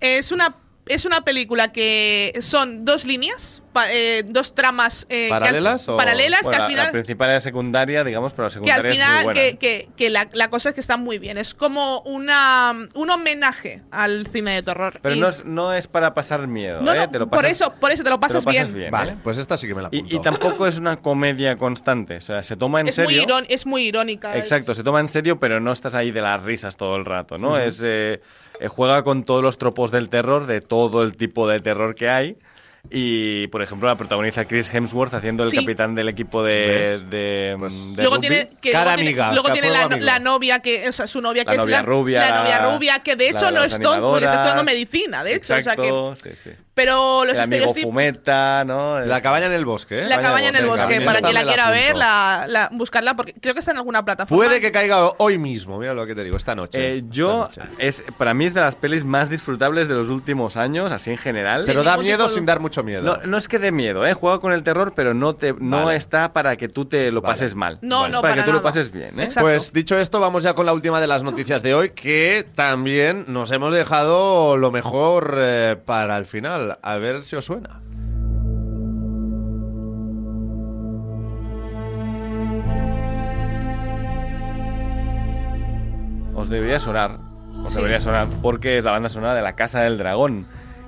Es una, es una película que son dos líneas, pa- eh, dos tramas eh, que al- ¿Paralelas o- paralelas que Bueno, al la, la final principal y la secundaria, digamos, pero la que al secundaria es muy final buena. que, que- que la, la cosa es que está muy bien. Es como una un homenaje al cine de terror. Pero Y- no es, no es para pasar miedo, no, ¿eh? no, Te lo por pasas- eso, por eso te lo pasas, pasas bien. bien. Vale, ¿eh? pues esta sí que me la apunto. Y, y tampoco es una comedia constante, o sea, se toma en Es muy, serio. irón- es muy irónica. es- Exacto, se toma en serio, pero no estás ahí de las risas todo el rato, ¿no? Es eh, eh, juega con todos los tropos del terror, de todo el tipo de terror que hay. Y, por ejemplo, la protagoniza Chris Hemsworth haciendo el Sí. capitán del equipo de, Pues- de luego rugby. tiene, que Cara luego tiene, amiga, luego que tiene fuego la, novia que, o sea, su novia que La es novia la, rubia, la novia rubia, que de hecho no es tonto, porque está estudiando medicina, de hecho. O sea que, Exacto, sí, sí. Pero los El amigo estereotipos. fumeta, ¿no? La Es- cabaña en el bosque, ¿eh? La Cabaña cabaña en el bosque, para quien la quiera ver, la, la- buscarla, porque creo que está en alguna plataforma. Puede que caiga hoy mismo, mira lo que te digo, esta noche. Eh, yo, Esta noche. es, para mí es de las pelis más disfrutables de los últimos años, así en general. Pero da miedo de- sin dar mucho miedo. No, no es que dé miedo, ¿eh? Juega con el terror, pero no, te, no Vale. está para que tú te lo Vale. pases mal. No, es no, para, para que tú lo pases bien, ¿eh? Exacto. Pues dicho esto, vamos ya con la última de las noticias de hoy, que también nos hemos dejado lo mejor eh, para el final. A ver si os suena. Os debería sonar. Os Sí. debería sonar porque es la banda sonora de La Casa del Dragón.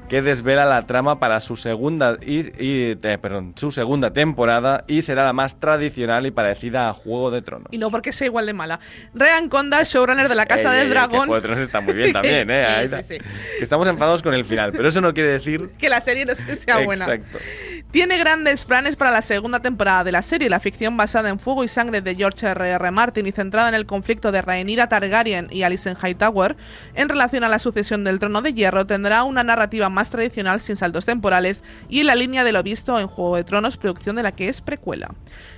Que desvela la trama para su segunda y, y, eh, perdón, su segunda temporada y será la más tradicional y parecida a Juego de Tronos. Y no porque sea igual de mala. Ryan Conda, showrunner de La Casa Ey, del ey, que Dragón. Juego de Tronos está muy bien también, ¿eh? Sí, sí, sí. Que estamos enfadados con el final, pero eso no quiere decir... Que la serie no sea buena. Exacto. Tiene grandes planes para la segunda temporada de la serie, la ficción basada en Fuego y Sangre de George R.R. Martin y centrada en el conflicto de Rhaenyra Targaryen y Alicent Hightower en relación a la sucesión del Trono de Hierro, tendrá una narrativa más tradicional sin saltos temporales y en la línea de lo visto en Juego de Tronos, producción de la que es precuela.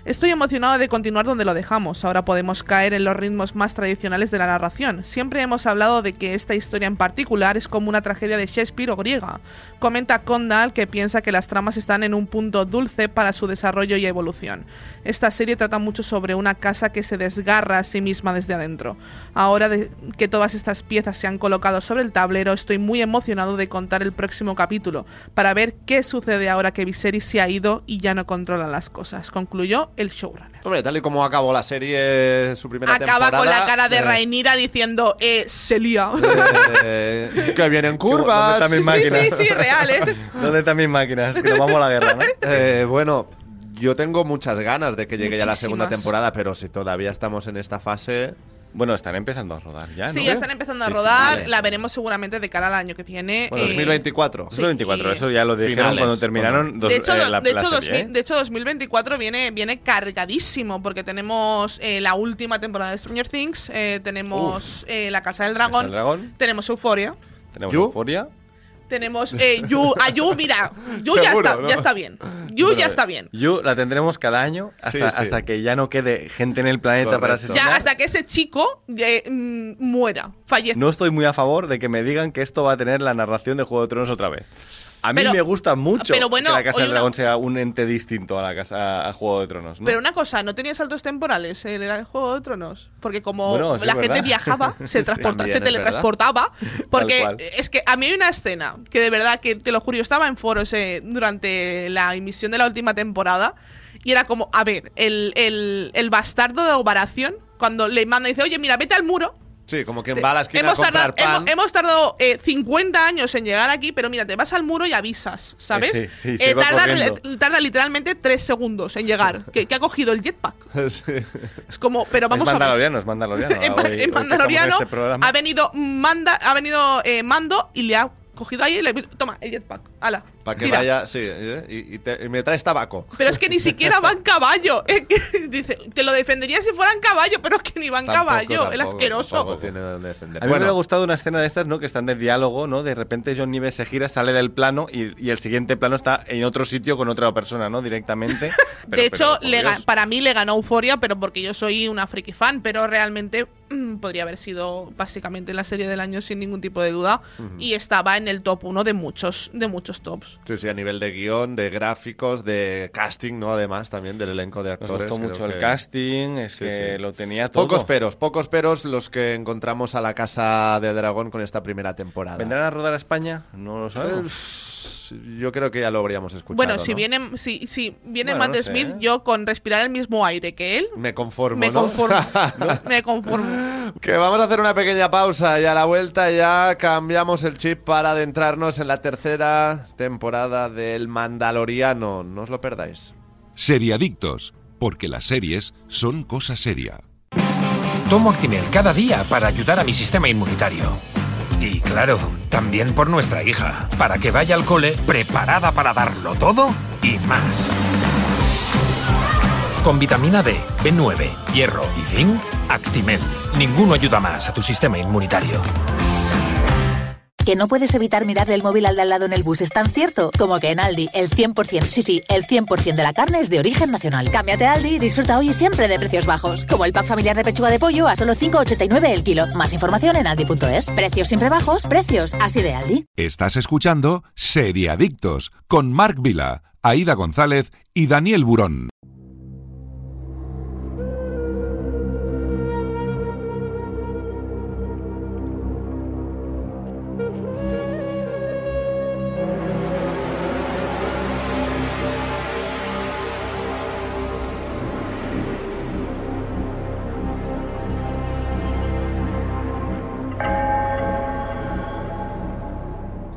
Estoy emocionado de continuar donde lo dejamos, ahora podemos caer en los ritmos más tradicionales de la narración. Siempre hemos hablado de que esta historia en particular es como una tragedia de Shakespeare o griega. Comenta Condal que piensa que las tramas están en un punto dulce para su desarrollo y evolución. Esta serie trata mucho sobre una casa que se desgarra a sí misma desde adentro. Ahora que todas estas piezas se han colocado sobre el tablero, estoy muy emocionado de contar el próximo capítulo para ver qué sucede ahora que Viserys se ha ido y ya no controla las cosas. Concluyó el showrunner. Hombre, tal y como acabó la serie, su primera Acaba temporada. con la cara de eh, Rhaenyra diciendo, eh, se lía. eh, que vienen ¿Dónde curvas. está mi Sí, sí, sí, sí, real, ¿eh? ¿Dónde están mis máquinas? Que nos vamos a la guerra, ¿no? Eh, bueno, yo tengo muchas ganas de que llegue ya la segunda temporada, pero si todavía estamos en esta fase. Bueno, están empezando a rodar ya, ¿no? Sí, ya están empezando a Sí, sí, rodar. vale. La veremos seguramente de cara al año que viene. Bueno, Eh, 2024. 2024, Sí, eso ya lo dijeron finales, cuando terminaron dos, de hecho, eh, la, de, la hecho, serie, 2000 ¿eh? de hecho, 2024 viene, viene cargadísimo porque tenemos eh, la última temporada de Stranger Things, eh, tenemos eh, La Casa del Dragón, Casa del Dragón. tenemos Euphoria, Tenemos. Euforia. Tenemos eh, You, a You, mira, You ya Seguro, está, ¿no? ya está bien. You ya está bien. You la tendremos cada año hasta, Sí, sí. hasta que ya no quede gente en el planeta para Correcto. asesinar. Ya hasta que ese chico eh, mm, muera, fallezca. No estoy muy a favor de que me digan que esto va a tener la narración de Juego de Tronos otra vez. A mí Pero- me gusta mucho pero bueno, que la Casa del Dragón una- sea un ente distinto a la casa a Juego de Tronos. ¿no? Pero una cosa, ¿no tenía saltos temporales el, el Juego de Tronos? Porque como Bueno, sí, la gente viajaba, se, transporta- se teletransportaba. Porque es que a mí hay una escena que de verdad, que te lo juro, yo estaba en foros eh, durante la emisión de la última temporada y era como, a ver, el, el, el bastardo de Obaración, cuando le manda y dice, oye, mira, vete al muro. Sí, como la esquina a hemos, tardado, pan. hemos, hemos tardado eh, 50 años en llegar aquí, pero mira, te vas al muro y avisas, ¿sabes? Eh, sí, sí, va tarda, literalmente 3 segundos en llegar. que, que ha cogido el jetpack. Sí. Es como, pero vamos es a ver. Mandaloriano, es Mandaloriano. En, Hoy- hoy que en Mandaloriano este ha venido manda, ha venido eh, Mando y le ha cogido ahí y le toma el jetpack. Ala. Para que vaya, sí, ¿eh? y, y te- y me traes tabaco. Pero es que ni siquiera va en caballo. Es que dice, te lo defendería si fuera en caballo, pero es que ni va en Tampoco, caballo. el tampoco, asqueroso. tampoco tiene donde defender. A mí me hubiera Bueno, gustado una escena de estas, ¿no? Que están de diálogo, ¿no? De repente John Nives se gira, sale del plano y, y el siguiente plano está en otro sitio con otra persona, ¿no? Directamente. Pero- de hecho, pero, por le ga- Dios. para mí le ganó Euforia, pero porque yo soy una friki fan, pero realmente mm, podría haber sido básicamente la serie del año sin ningún tipo de duda y estaba en el top 1 de muchos de muchos tops. Sí, sí, a nivel de guion, de gráficos, de casting, ¿no? Además, también del elenco de Nos actores. gustó creo mucho el casting, es Sí, que sí. lo tenía todo. Pocos peros, pocos peros los que encontramos a la Casa de Dragón con esta primera temporada. ¿Vendrán a rodar a España? No lo sabemos. Yo creo que ya lo habríamos escuchado. Bueno, si ¿no? viene si, si viene Bueno, Matt no sé, Smith, ¿eh? yo con respirar el mismo aire que él Me conformo, me ¿no? conformo. me conformo. Que vamos a hacer una pequeña pausa y a la vuelta ya cambiamos el chip para adentrarnos en la tercera temporada del Mandaloriano. No os lo perdáis. Seriadictos, porque las series son cosa seria. Tomo Actimel cada día para ayudar a mi sistema inmunitario. Y claro, también por nuestra hija, para que vaya al cole preparada para darlo todo y más. Con vitamina D, B9, hierro y zinc, Actimel. Ninguno ayuda más a tu sistema inmunitario. Que no puedes evitar mirarle el móvil al de al lado en el bus es tan cierto como que en Aldi el 100%, sí, sí, el 100% de la carne es de origen nacional. Cámbiate a Aldi y disfruta hoy siempre de precios bajos, como el pack familiar de pechuga de pollo a solo 5,89 el kilo. Más información en aldi.es. Precios siempre bajos, precios así de Aldi. Estás escuchando Seriadictos con Marc Vila, Aida González y Daniel Burón.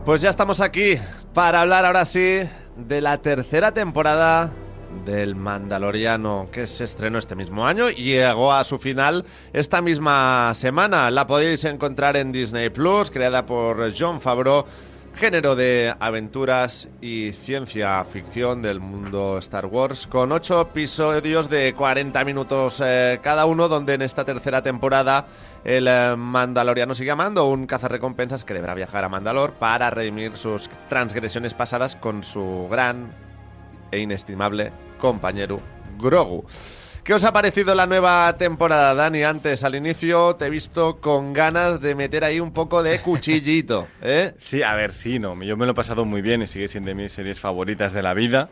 Pues ya estamos aquí para hablar ahora sí de la tercera temporada del Mandaloriano que se estrenó este mismo año y llegó a su final esta misma semana. La podéis encontrar en Disney Plus, creada por John Favreau, género de aventuras y ciencia ficción del mundo Star Wars, con ocho episodios de 40 minutos eh, cada uno, donde en esta tercera temporada el eh, Mandaloriano sigue amando un cazarrecompensas que deberá viajar a Mandalor para redimir sus transgresiones pasadas con su gran e inestimable compañero Grogu. ¿Qué os ha parecido la nueva temporada, Dani? Antes, al inicio, te he visto con ganas de meter ahí un poco de cuchillito, ¿eh? Sí, a ver, sí, no. Yo me lo he pasado muy bien y sigue siendo de mis series favoritas de la vida.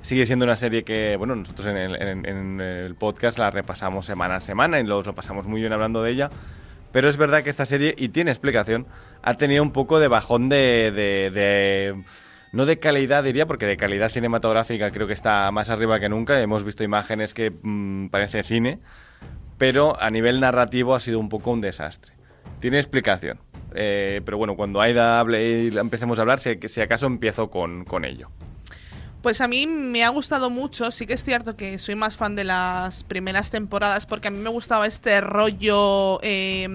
Sigue siendo una serie que, bueno, nosotros en el, en- en el podcast la repasamos semana a semana y lo, lo pasamos muy bien hablando de ella. Pero es verdad que esta serie, y tiene explicación, ha tenido un poco de bajón de, de- de- no de calidad diría, porque de calidad cinematográfica creo que está más arriba que nunca. Hemos visto imágenes que mm, parece cine, pero a nivel narrativo ha sido un poco un desastre. Tiene explicación. Eh, pero bueno, cuando Aida hable y empecemos a hablar, si, si acaso empiezo con, con ello. Pues a mí me ha gustado mucho, sí que es cierto que soy más fan de las primeras temporadas porque a mí me gustaba este rollo eh,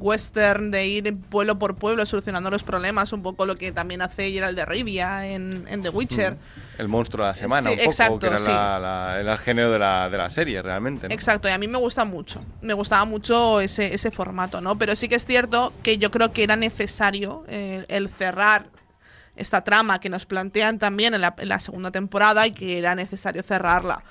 western de ir pueblo por pueblo solucionando los problemas, un poco lo que también hace Geralt de Rivia en, en The Witcher. El monstruo de la semana, Sí, un poco, exacto, que era, sí. la- el género de la, de la serie, realmente. ¿no? Exacto, y a mí me gusta mucho. Me gustaba mucho ese, ese formato, ¿no? Pero sí que es cierto que yo creo que era necesario eh, el cerrar esta trama que nos plantean también en la, en la segunda temporada y que era necesario cerrarla.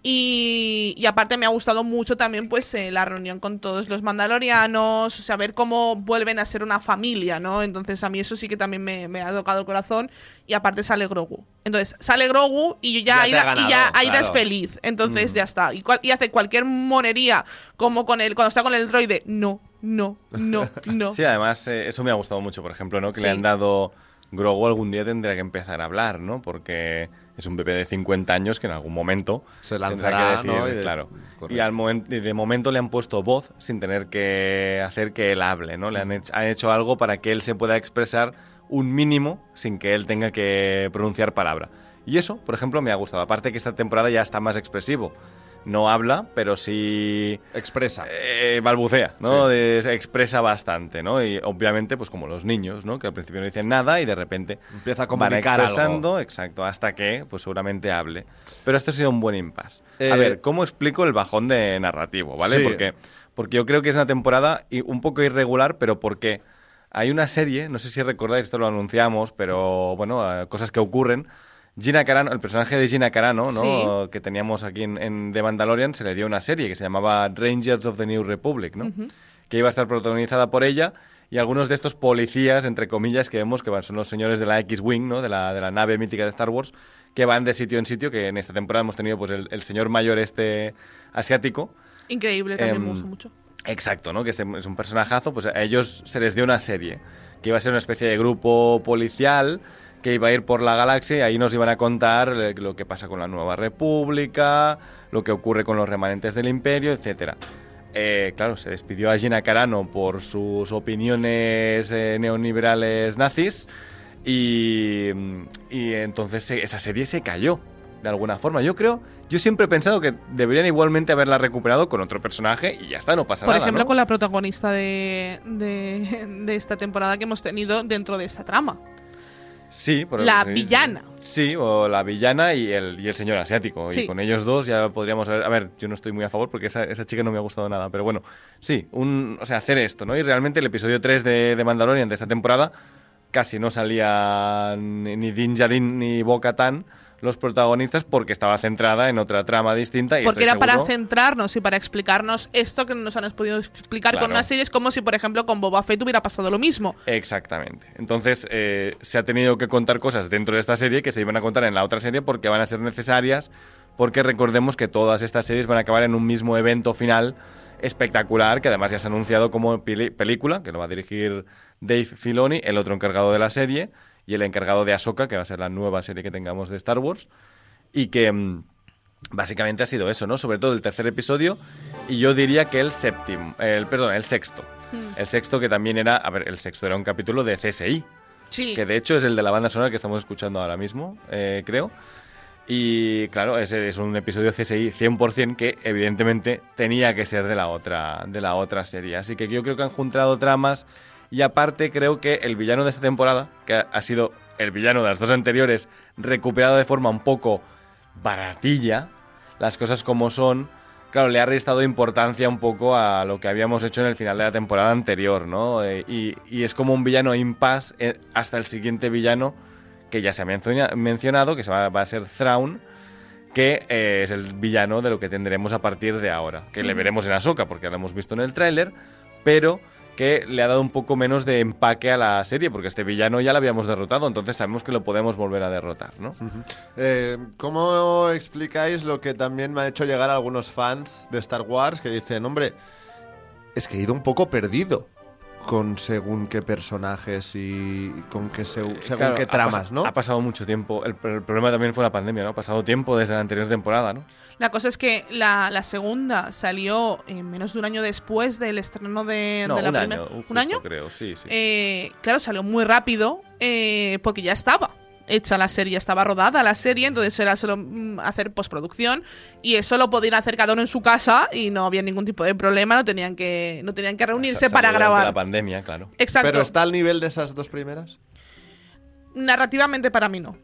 Y, y aparte me ha gustado mucho también pues eh, la reunión con todos los mandalorianos, o sea, ver cómo vuelven a ser una familia, ¿no? Entonces a mí eso sí que también me, me ha tocado el corazón y aparte sale Grogu. Entonces sale Grogu y yo ya, Aida, y ya Aida es feliz. Entonces ya está. Y, cual- y hace cualquier monería como con el, cuando está con el droide, no, no, no, no. Sí, además, eh, eso me ha gustado mucho, por ejemplo, ¿no? Que Sí. le han dado. Grogu algún día tendrá que empezar a hablar, ¿no? Porque es un bebé de 50 años que en algún momento Se tendrá lanzará, que decir, ¿no? Y de- claro. correcto. Y al momento, de momento le han puesto voz sin tener que hacer que él hable, ¿no? Le han hecho, han hecho algo para que él se pueda expresar un mínimo sin que él tenga que pronunciar palabra. Y eso, por ejemplo, me ha gustado. Aparte que esta temporada ya está más expresivo. No habla, pero sí Expresa. eh, balbucea, ¿no? Sí. De- se expresa bastante, ¿no? Y obviamente, pues como los niños, ¿no? Que al principio no dicen nada y de repente Empieza a van comunicar expresando, exacto, hasta que, pues seguramente hable. Pero esto ha sido un buen impasse. Eh, a ver, ¿cómo explico el bajón de narrativo, ¿vale? Sí. Porque, porque yo creo que es una temporada un poco irregular, pero porque hay una serie, no sé si recordáis, esto lo anunciamos, pero bueno, eh, cosas que ocurren. Gina Carano, el personaje de Gina Carano, ¿no? que teníamos aquí en, en The Mandalorian, se le dio una serie que se llamaba Rangers of the New Republic, ¿no? que iba a estar protagonizada por ella y algunos de estos policías, entre comillas, que vemos que van, son los señores de la X-Wing, ¿no? de, la, de la nave mítica de Star Wars, que van de sitio en sitio, que en esta temporada hemos tenido pues el, el señor mayor este asiático, Increíble, también me Em, gusta mucho. Exacto, ¿no? Que este es un personajazo, pues a ellos se les dio una serie, que iba a ser una especie de grupo policial que iba a ir por la galaxia y ahí nos iban a contar eh, lo que pasa con la Nueva República, lo que ocurre con los remanentes del Imperio, etcétera. Eh, claro, se despidió a Gina Carano por sus opiniones eh, neoliberales nazis y, y entonces se- esa serie se cayó de alguna forma. Yo creo, yo siempre he pensado que deberían igualmente haberla recuperado con otro personaje y ya está, no pasa Por nada. ejemplo, ¿no? con la protagonista de, de, de esta temporada que hemos tenido dentro de esta trama. Sí, por La sí, villana. Sí, o la villana y el, y el señor asiático. Sí. Y con ellos dos ya podríamos haber. A ver, yo no estoy muy a favor porque esa, esa chica no me ha gustado nada. Pero bueno, sí, un, o sea, hacer esto, ¿no? Y realmente el episodio 3 de, de Mandalorian de esta temporada casi no salían ni Din Djarin ni Bo-Katan los protagonistas porque estaba centrada en otra trama distinta. Y Porque era para centrarnos y para explicarnos esto que no nos han podido explicar con una serie. Es como si, por ejemplo, con Boba Fett hubiera pasado lo mismo. Exactamente. Entonces, eh, se ha tenido que contar cosas dentro de esta serie que se iban a contar en la otra serie porque van a ser necesarias, porque recordemos que todas estas series van a acabar en un mismo evento final espectacular, que además ya se ha anunciado como película, que lo va a dirigir Dave Filoni, el otro encargado de la serie, y el encargado de Ahsoka, que va a ser la nueva serie que tengamos de Star Wars, y que... mm, Básicamente ha sido eso, ¿no? Sobre todo el tercer episodio y yo diría que el séptimo, el perdón, el sexto. El sexto que también era, a ver, el sexto era un capítulo de CSI. Sí. que de hecho es el de la banda sonora que estamos escuchando ahora mismo, eh, creo. Y claro, ese es un episodio CSI 100% que evidentemente tenía que ser de la otra de la otra serie. Así que yo creo que han juntado tramas y aparte creo que el villano de esta temporada, que ha- sido el villano de las dos anteriores, recuperado de forma un poco baratilla, las cosas como son, claro, le ha restado importancia un poco a lo que habíamos hecho en el final de la temporada anterior, ¿no? Eh, y, y es como un villano impasse eh, hasta el siguiente villano que ya se ha menciona- mencionado, que se va, va a ser Thrawn, que eh, es el villano de lo que tendremos a partir de ahora, que le veremos en Ahsoka, porque lo hemos visto en el tráiler, pero que le ha dado un poco menos de empaque a la serie, porque este villano ya lo habíamos derrotado, entonces sabemos que lo podemos volver a derrotar, ¿no? Eh, ¿Cómo explicáis lo que también me ha hecho llegar a algunos fans de Star Wars que dicen, hombre, es que he ido un poco perdido con según qué personajes y con qué seg- según Claro, qué tramas, ¿no? Ha pasado mucho tiempo. El, el problema también fue la pandemia, ¿no? Ha pasado tiempo desde la anterior temporada, ¿no? La cosa es que la, la segunda salió eh, menos de un año después del estreno de, No, de la un primera. año. ¿Un año? creo, sí, sí. Eh, claro, salió muy rápido eh, porque ya estaba hecha la serie, estaba rodada la serie, entonces era solo mm, hacer postproducción y eso lo podían hacer cada uno en su casa y no había ningún tipo de problema, no tenían que, no tenían que reunirse para grabar. la pandemia, claro. Exacto. Pero está al nivel de esas dos primeras. Narrativamente para mí no.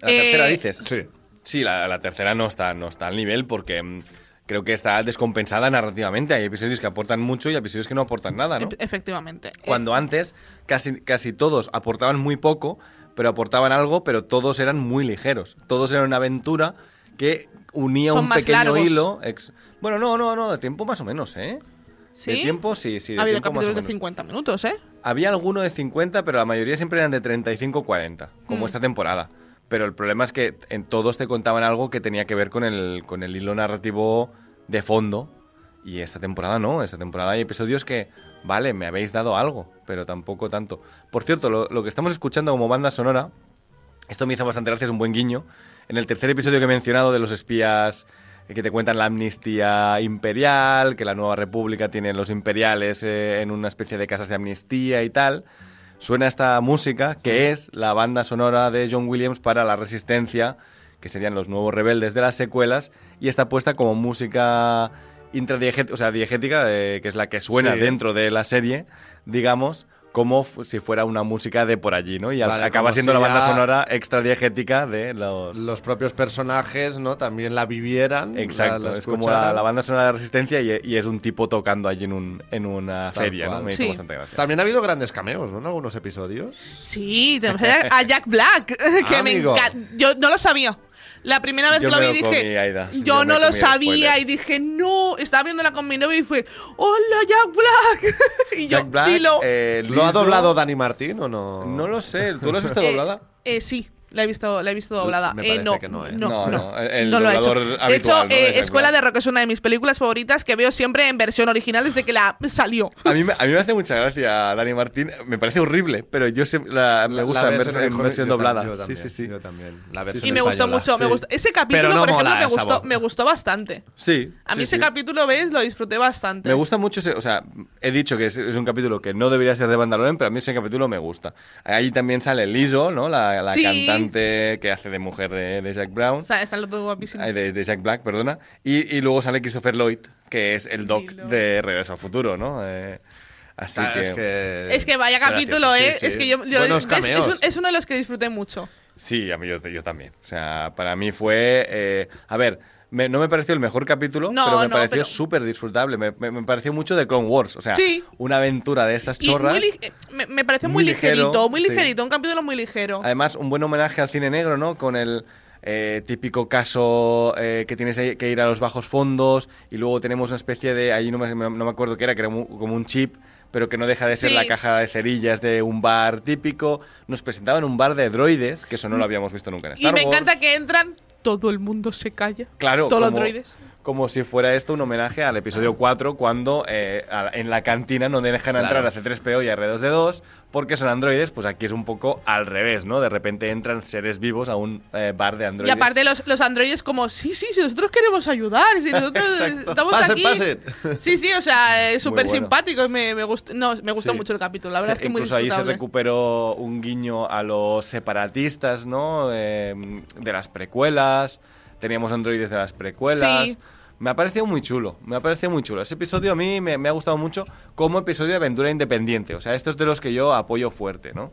La tercera Eh, dices. Sí. Sí, la, la tercera no está, no está al nivel porque mm, creo que está descompensada narrativamente. Hay episodios que aportan mucho y episodios que no aportan nada, ¿no? E- Efectivamente. Cuando antes casi, casi todos aportaban muy poco, pero aportaban algo, pero todos eran muy ligeros. Todos eran una aventura que unía Son un más pequeño largos. hilo. ex- Bueno, no, no, no, de tiempo más o menos, ¿eh? ¿Sí? De tiempo sí, sí. de ha habido tiempo más o capítulos de menos. 50 minutos, ¿eh? Había alguno de 50, pero la mayoría siempre eran de 35-40, como Mm. esta temporada. Pero el problema es que en todos te contaban algo que tenía que ver con el, con el hilo narrativo de fondo. Y esta temporada no, esta temporada hay episodios que, vale, me habéis dado algo, pero tampoco tanto. Por cierto, lo, lo que estamos escuchando como banda sonora, esto me hizo bastante gracia, es un buen guiño. En el tercer episodio que he mencionado de los espías que te cuentan la amnistía imperial, que la nueva república tiene los imperiales eh, en una especie de casas de amnistía y tal, suena esta música que es la banda sonora de John Williams para la resistencia, que serían los nuevos rebeldes de las secuelas, y está puesta como música intradiegética, o sea, diegética, eh, que es la que suena Sí. dentro de la serie, digamos, como si fuera una música de por allí, ¿no? Y al- Vale, acaba siendo si la banda sonora extradiegética de los... Los propios personajes, ¿no? También la vivieran. Exacto, la- la es como la, banda sonora de resistencia y, y es un tipo tocando allí en, un, en una Tal feria, ¿no? Me hizo bastante gracia. También ha habido grandes cameos, ¿no? En algunos episodios. Sí, tenemos a Jack Black, que me Amigo. encanta. Yo no lo sabía. La primera vez Yo que lo vi lo dije, comí, Aida. yo, no lo sabía y dije, no, estaba viéndola con mi novio y fue, hola Jack Black. y yo, Jack Black, dilo. eh, ¿Lo ha doblado Dani Martín o no? No lo sé, ¿tú lo has visto Eh, doblada? eh, sí, la he visto, la he visto doblada. Me Eh, no, que no, ¿eh? no, No, no, el- no lo ha hecho. doblador de hecho, habitual, eh, Escuela de Rock es una de mis películas favoritas que veo siempre en versión original desde que la salió. A mí, me, a mí me hace mucha gracia Dani Martín. Me parece horrible, pero yo se- la- me gusta la en, ves vers- el en versión yo doblada. yo sí, también, sí, sí. Yo también. La Sí, versión Y me gustó española, mucho, me sí. gustó. Ese capítulo, por ejemplo, me gustó, voz. me gustó bastante. Sí, A sí, mí ese sí. capítulo, ¿ves? Lo disfruté bastante. Me gusta mucho ese, o sea, he dicho que es, es un capítulo que no debería ser de Mandalorian, pero a mí ese capítulo me gusta. Ahí también sale Lizzo, ¿no? La, la Sí. Cantante que hace de mujer de, de Jack Brown. O sea, está lo todo guapísimo. Ay, de, de Jack Black, perdona. Y, y luego sale Christopher Lloyd, que es el Doc Sí, lo- de Regreso al Futuro, ¿no? Eh, así que... es que... Es que vaya capítulo, ¿eh? sí. Es que yo, yo- Buenos es, cameos. es un- es uno de los que disfruté mucho. Sí, a mí yo, yo también. O sea, para mí fue... eh, a ver, me- no me pareció el mejor capítulo, No, pero me no, pareció pero- súper disfrutable. Me, me- me pareció mucho de Clone Wars. O sea, Sí. una aventura de estas chorras. muy eh, me, pareció muy muy, ligerito, ligero, muy sí. ligerito, un capítulo muy ligero. Además, un buen homenaje al cine negro, ¿no? Con el eh, típico caso eh, que tienes que ir a los bajos fondos y luego tenemos una especie de, ahí no me, no me acuerdo qué era, que era como un chip, pero que no deja de ser Sí. la caja de cerillas de un bar típico. Nos presentaban un bar de droides, que eso no lo habíamos visto nunca en y Star me Wars. encanta que entran, todo el mundo se calla. Claro, Todos los droides. Como si fuera esto un homenaje al episodio 4 cuando eh, a- en la cantina no dejan Claro. entrar a C3PO y a R2D2 porque son androides, pues aquí es un poco al revés, ¿no? De repente entran seres vivos a un eh, bar de Y androides. aparte los, los androides como, sí, sí, si nosotros queremos ayudar, si nosotros estamos Pasen, aquí. pasen. Sí, sí, o sea, es Muy súper bueno. simpático. y Me, me gustó, no, me gustó Sí. mucho el capítulo, la verdad Se- es que muy incluso ahí se recuperó un guiño a los separatistas, ¿no? Eh, de las precuelas. Teníamos androides de las precuelas. Sí. Me ha parecido muy chulo, me ha parecido muy chulo. Ese episodio a mí me, me ha gustado mucho como episodio de aventura independiente. O sea, estos de los que yo apoyo fuerte, ¿no?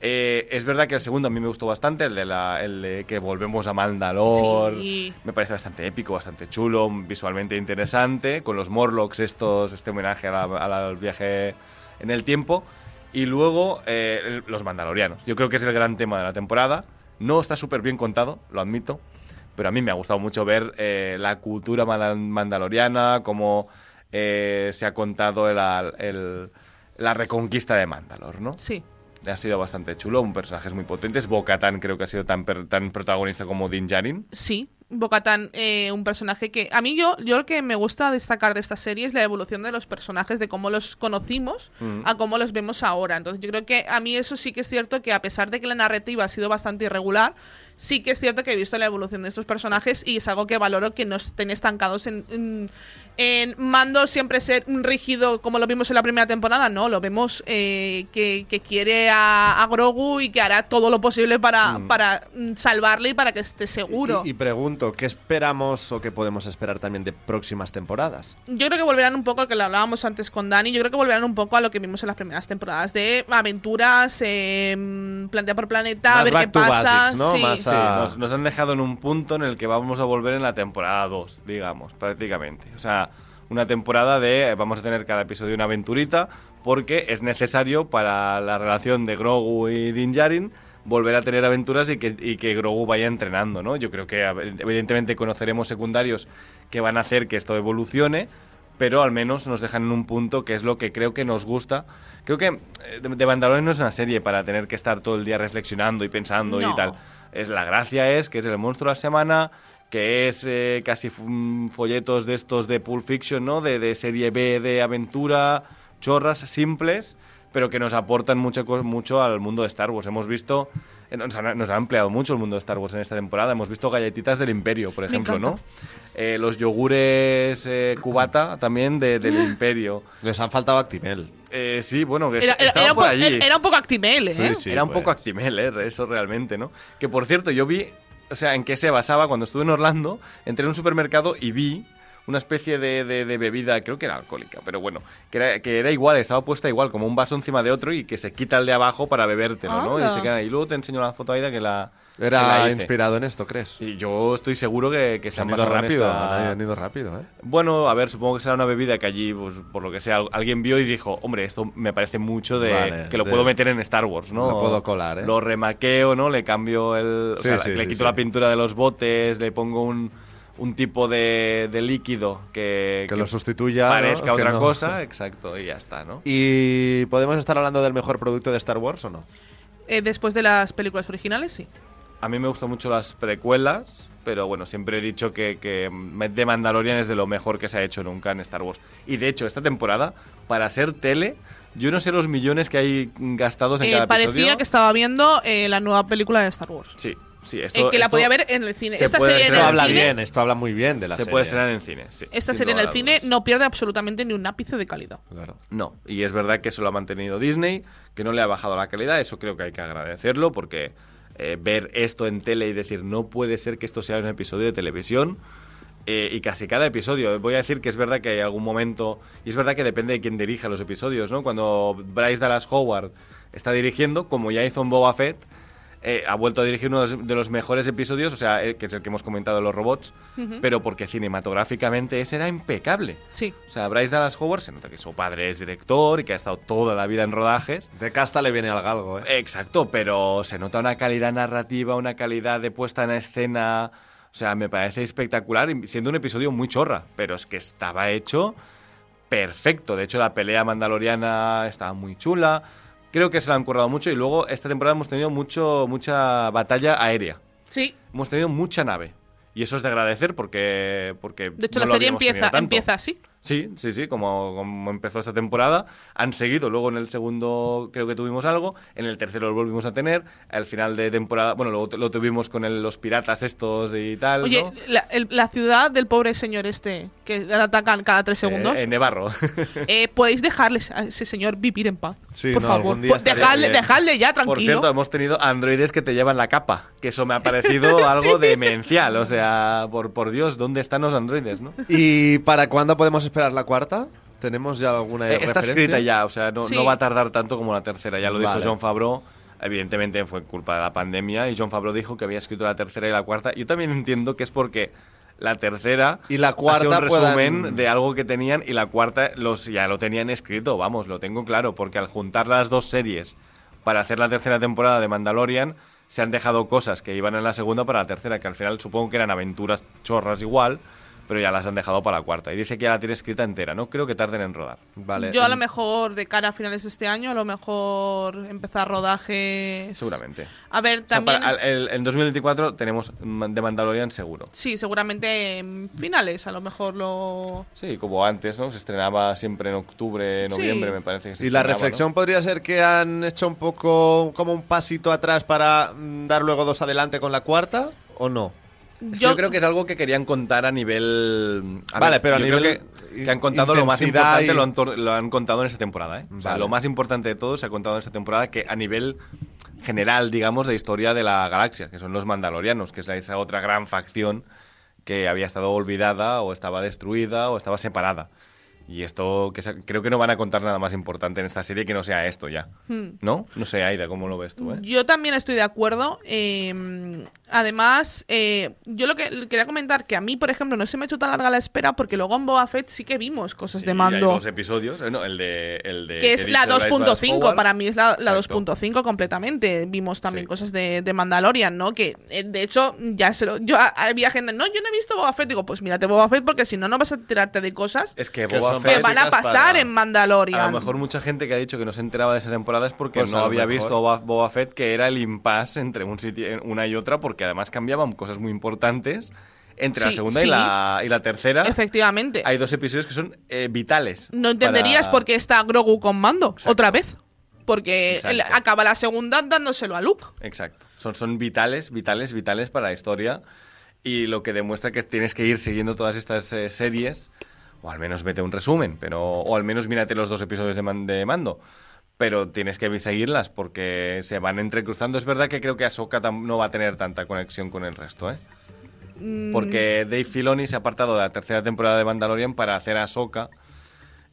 Eh, es verdad que el segundo a mí me gustó bastante, el de, la, el de que volvemos a Mandalor. Sí. Me parece bastante épico, bastante chulo, visualmente interesante, con los Morlocks estos, este homenaje a la- a la- al viaje en el tiempo. Y luego eh, los Mandalorianos. Yo creo que es el gran tema de la temporada. No está súper bien contado, lo admito, pero a mí me ha gustado mucho ver eh, la cultura manda- mandaloriana, cómo eh, se ha contado el- el- la reconquista de Mandalor, ¿no? Sí. Ha sido bastante chulo, un personaje muy potente. Bo-Katan creo que ha sido tan, tan protagonista como Din Djarin. Sí, Bocatán, eh, un personaje que a mí yo, yo lo que me gusta destacar de esta serie es la evolución de los personajes, de cómo los conocimos Mm. a cómo los vemos ahora. Entonces yo creo que a mí eso sí que es cierto que a pesar de que la narrativa ha sido bastante irregular, sí que es cierto que he visto la evolución de estos personajes y es algo que valoro que no estén estancados en, en, en Mando siempre ser un rígido como lo vimos en la primera temporada, no, lo vemos eh, que, que quiere a, a Grogu y que hará todo lo posible para, para mm, salvarle y para que esté seguro. Y, y pregunto, ¿qué esperamos o qué podemos esperar también de próximas temporadas? Yo creo que volverán un poco, que lo hablábamos antes con Dani, yo creo que volverán un poco a lo que vimos en las primeras temporadas, de aventuras, eh, mm, planeta por planeta, a ver qué pasa. basics, ¿no? sí. Más Sí, a- nos, nos han dejado en un punto en el que vamos a volver en la temporada 2, digamos, prácticamente. O sea, una temporada de eh, vamos a tener cada episodio una aventurita porque es necesario para la relación de Grogu y Din Djarin volver a tener aventuras y que, y que Grogu vaya entrenando, ¿no? Yo creo que evidentemente conoceremos secundarios que van a hacer que esto evolucione, pero al menos nos dejan en un punto que es lo que creo que nos gusta. Creo que eh, de, de Mandalorian no es una serie para tener que estar todo el día reflexionando y pensando No. y tal. Es la gracia es que es el monstruo de la semana, que es eh, casi mm, folletos de estos de Pulp Fiction, ¿no? De, de serie B de aventura, chorras simples, pero que nos aportan mucho, mucho al mundo de Star Wars. Hemos visto, nos, ha, nos ha ampliado mucho el mundo de Star Wars en esta temporada. Hemos visto galletitas del Imperio, por ejemplo, ¿no? Eh, los yogures eh, cubata también de- del Imperio. Les han faltado Actimel. Eh, sí, bueno, que Era, est- era- estaban era un por po- allí. era un poco Actimel, ¿eh? Sí, Era un pues. poco Actimel, ¿eh? eso realmente, ¿no? Que por cierto, yo vi, o sea, en qué se basaba cuando estuve en Orlando, entré en un supermercado y vi una especie de, de- de bebida, creo que era alcohólica, pero bueno, que era, que era igual, estaba puesta igual, como un vaso encima de otro y que se quita el de abajo para bebértelo, ¿no? Y se queda ahí. Luego te enseño la foto Aida que la. Era la inspirado en esto, ¿crees? Y yo estoy seguro que, que se Se han han ido basado en rápido, esta- han ido rápido, ¿eh? bueno, a ver, supongo que será una bebida que allí, pues, por lo que sea, alguien vio y dijo, hombre, esto me parece mucho de Vale, que lo de- puedo meter en Star Wars, ¿no? Lo puedo colar, ¿eh? Lo remaqueo, ¿no? Le cambio el... o Sí, sea, sí, le sí, quito sí. la pintura de los botes, le pongo un, un tipo de, de líquido que, Que lo sustituya, ¿no? Parezca Que otra no- cosa, exacto, y ya está, ¿no? ¿Y podemos estar hablando del mejor producto de Star Wars o no? Eh, después de las películas originales, sí. A mí me gustan mucho las precuelas, pero bueno, siempre he dicho que, que The Mandalorian es de lo mejor que se ha hecho nunca en Star Wars. Y de hecho, esta temporada, para ser tele, yo no sé los millones que hay gastados en Eh, cada parecía episodio. que estaba viendo eh, la nueva película de Star Wars. Sí, sí, esto, Eh, que la podía ver en el cine. se Esta serie en el habla cine, bien, esto habla muy bien de la se serie. puede estrenar en cine, sí. Esta serie en el cine dudas. no pierde absolutamente ni un ápice de calidad. Claro. No, y es verdad que eso lo ha mantenido Disney, que no le ha bajado la calidad, eso creo que hay que agradecerlo, porque eh, ver esto en tele y decir no puede ser que esto sea un episodio de televisión, eh, y casi cada episodio, voy a decir que es verdad que hay algún momento, y es verdad que depende de quién dirija los episodios, ¿no? Cuando Bryce Dallas Howard está dirigiendo, como ya hizo en Boba Fett, eh, ha vuelto a dirigir uno de los- mejores episodios, o sea, eh, que es el que hemos comentado de los robots, pero porque cinematográficamente ese era impecable. Sí. O sea, Bryce Dallas Howard se nota que su padre es director y que ha estado toda la vida en rodajes. De casta le viene al galgo, ¿eh? Exacto, pero se nota una calidad narrativa, una calidad de puesta en escena. O sea, me parece espectacular, siendo un episodio muy chorra, pero es que estaba hecho perfecto. De hecho, la pelea mandaloriana estaba muy chula. Creo que se la han currado mucho y luego esta temporada hemos tenido mucho, mucha batalla aérea. Sí. Hemos tenido mucha nave. Y eso es de agradecer porque. porque De hecho, no la lo serie empieza, empieza así. Sí, sí, sí, como, como empezó esta temporada. Han seguido, luego en el segundo creo que tuvimos algo, en el tercero lo volvimos a tener, al final de temporada, bueno, luego lo tuvimos con el- los piratas estos y tal. Oye, ¿no? la, el- la ciudad del pobre señor este, que atacan cada tres segundos, Eh, en Nevarro. eh, podéis dejarles a ese señor vivir en paz. Sí, por no, favor. algún día Pues dejadle, dejadle ya, tranquilo. Por cierto, hemos tenido androides que te llevan la capa, que eso me ha parecido algo demencial. O sea, por, por Dios, ¿dónde están los androides, no? ¿Y para cuándo podemos esperar la cuarta? ¿Tenemos ya alguna Eh, Está escrita ya, o sea, no, Sí. no va a tardar tanto como la tercera. Ya lo dijo Vale. John Favreau. Evidentemente fue culpa de la pandemia y John Favreau dijo que había escrito la tercera y la cuarta. Yo también entiendo que es porque la tercera Y la ha sido cuarta un resumen puedan- de algo que tenían y la cuarta los ya lo tenían escrito, vamos, lo tengo claro, porque al juntar las dos series para hacer la tercera temporada de Mandalorian se han dejado cosas que iban en la segunda para la tercera, que al final supongo que eran aventuras chorras igual, pero ya las han dejado para la cuarta. Y dice que ya la tiene escrita entera, no creo que tarden en rodar. Vale. Yo a lo en- mejor, de cara a finales de este año, a lo mejor empezar rodajes. Seguramente. A ver, O sea, también. para- el- en 2024 tenemos Man- de Mandalorian seguro. Sí, seguramente en finales, a lo mejor lo. Sí, como antes, ¿no? Se estrenaba siempre en octubre, noviembre, Sí. me parece que se Y la reflexión ¿no? podría ser que han hecho un poco como un pasito atrás para mm, dar luego dos adelante con la cuarta, ¿o no? Es que yo, creo que es algo que querían contar a nivel. a Vale, ver, pero a nivel que, que han contado lo más importante, y- lo, han, tor- lo han contado en esta temporada, ¿eh? O sea, lo más importante de todo se ha contado en esta temporada que a nivel general, digamos, de historia de la galaxia, que son los Mandalorianos, que es esa otra gran facción que había estado olvidada o estaba destruida o estaba separada. Y esto, que creo que no van a contar nada más importante en esta serie que no sea esto ya. Hmm. ¿No? No sé, Aida, ¿cómo lo ves tú? eh? Yo también estoy de acuerdo. eh, además, eh, yo lo que quería comentar que a mí, por ejemplo, no se me ha hecho tan larga la espera porque luego en Boba Fett sí que vimos cosas de mando. Hay dos episodios, eh, no, el de... El de que es la dicho de Bryce 2.5, Dallas para mí es la, la Exacto. 2.5 completamente. Vimos también Sí. cosas de, de Mandalorian, ¿no? Que de hecho ya se lo. Yo había gente, no, yo no he visto Boba Fett. Digo, pues mírate Boba Fett porque si no, no vas a tirarte de cosas Es que Boba que van a pasar para- en Mandalorian. A lo mejor mucha gente que ha dicho que no se enteraba de esa temporada es porque Pues no había mejor. visto Boba, Boba Fett, que era el impasse entre un sitio, una y otra, porque además cambiaban cosas muy importantes entre la Sí, segunda y, sí. la, y la tercera. Efectivamente. Hay dos episodios que son eh, vitales. No entenderías para- por qué está Grogu con mando Exacto. otra vez. Porque él acaba la segunda dándoselo a Luke. Exacto. Son, son vitales, vitales, vitales para la historia. Y lo que demuestra que tienes que ir siguiendo todas estas eh, series. O al menos vete un resumen. pero O al menos mírate los dos episodios de, man- de mando. Pero tienes que seguirlas porque se van entrecruzando. Es verdad que creo que Ahsoka no va a tener tanta conexión con el resto, ¿eh? Mm, Porque Dave Filoni se ha apartado de la tercera temporada de Mandalorian para hacer Ahsoka.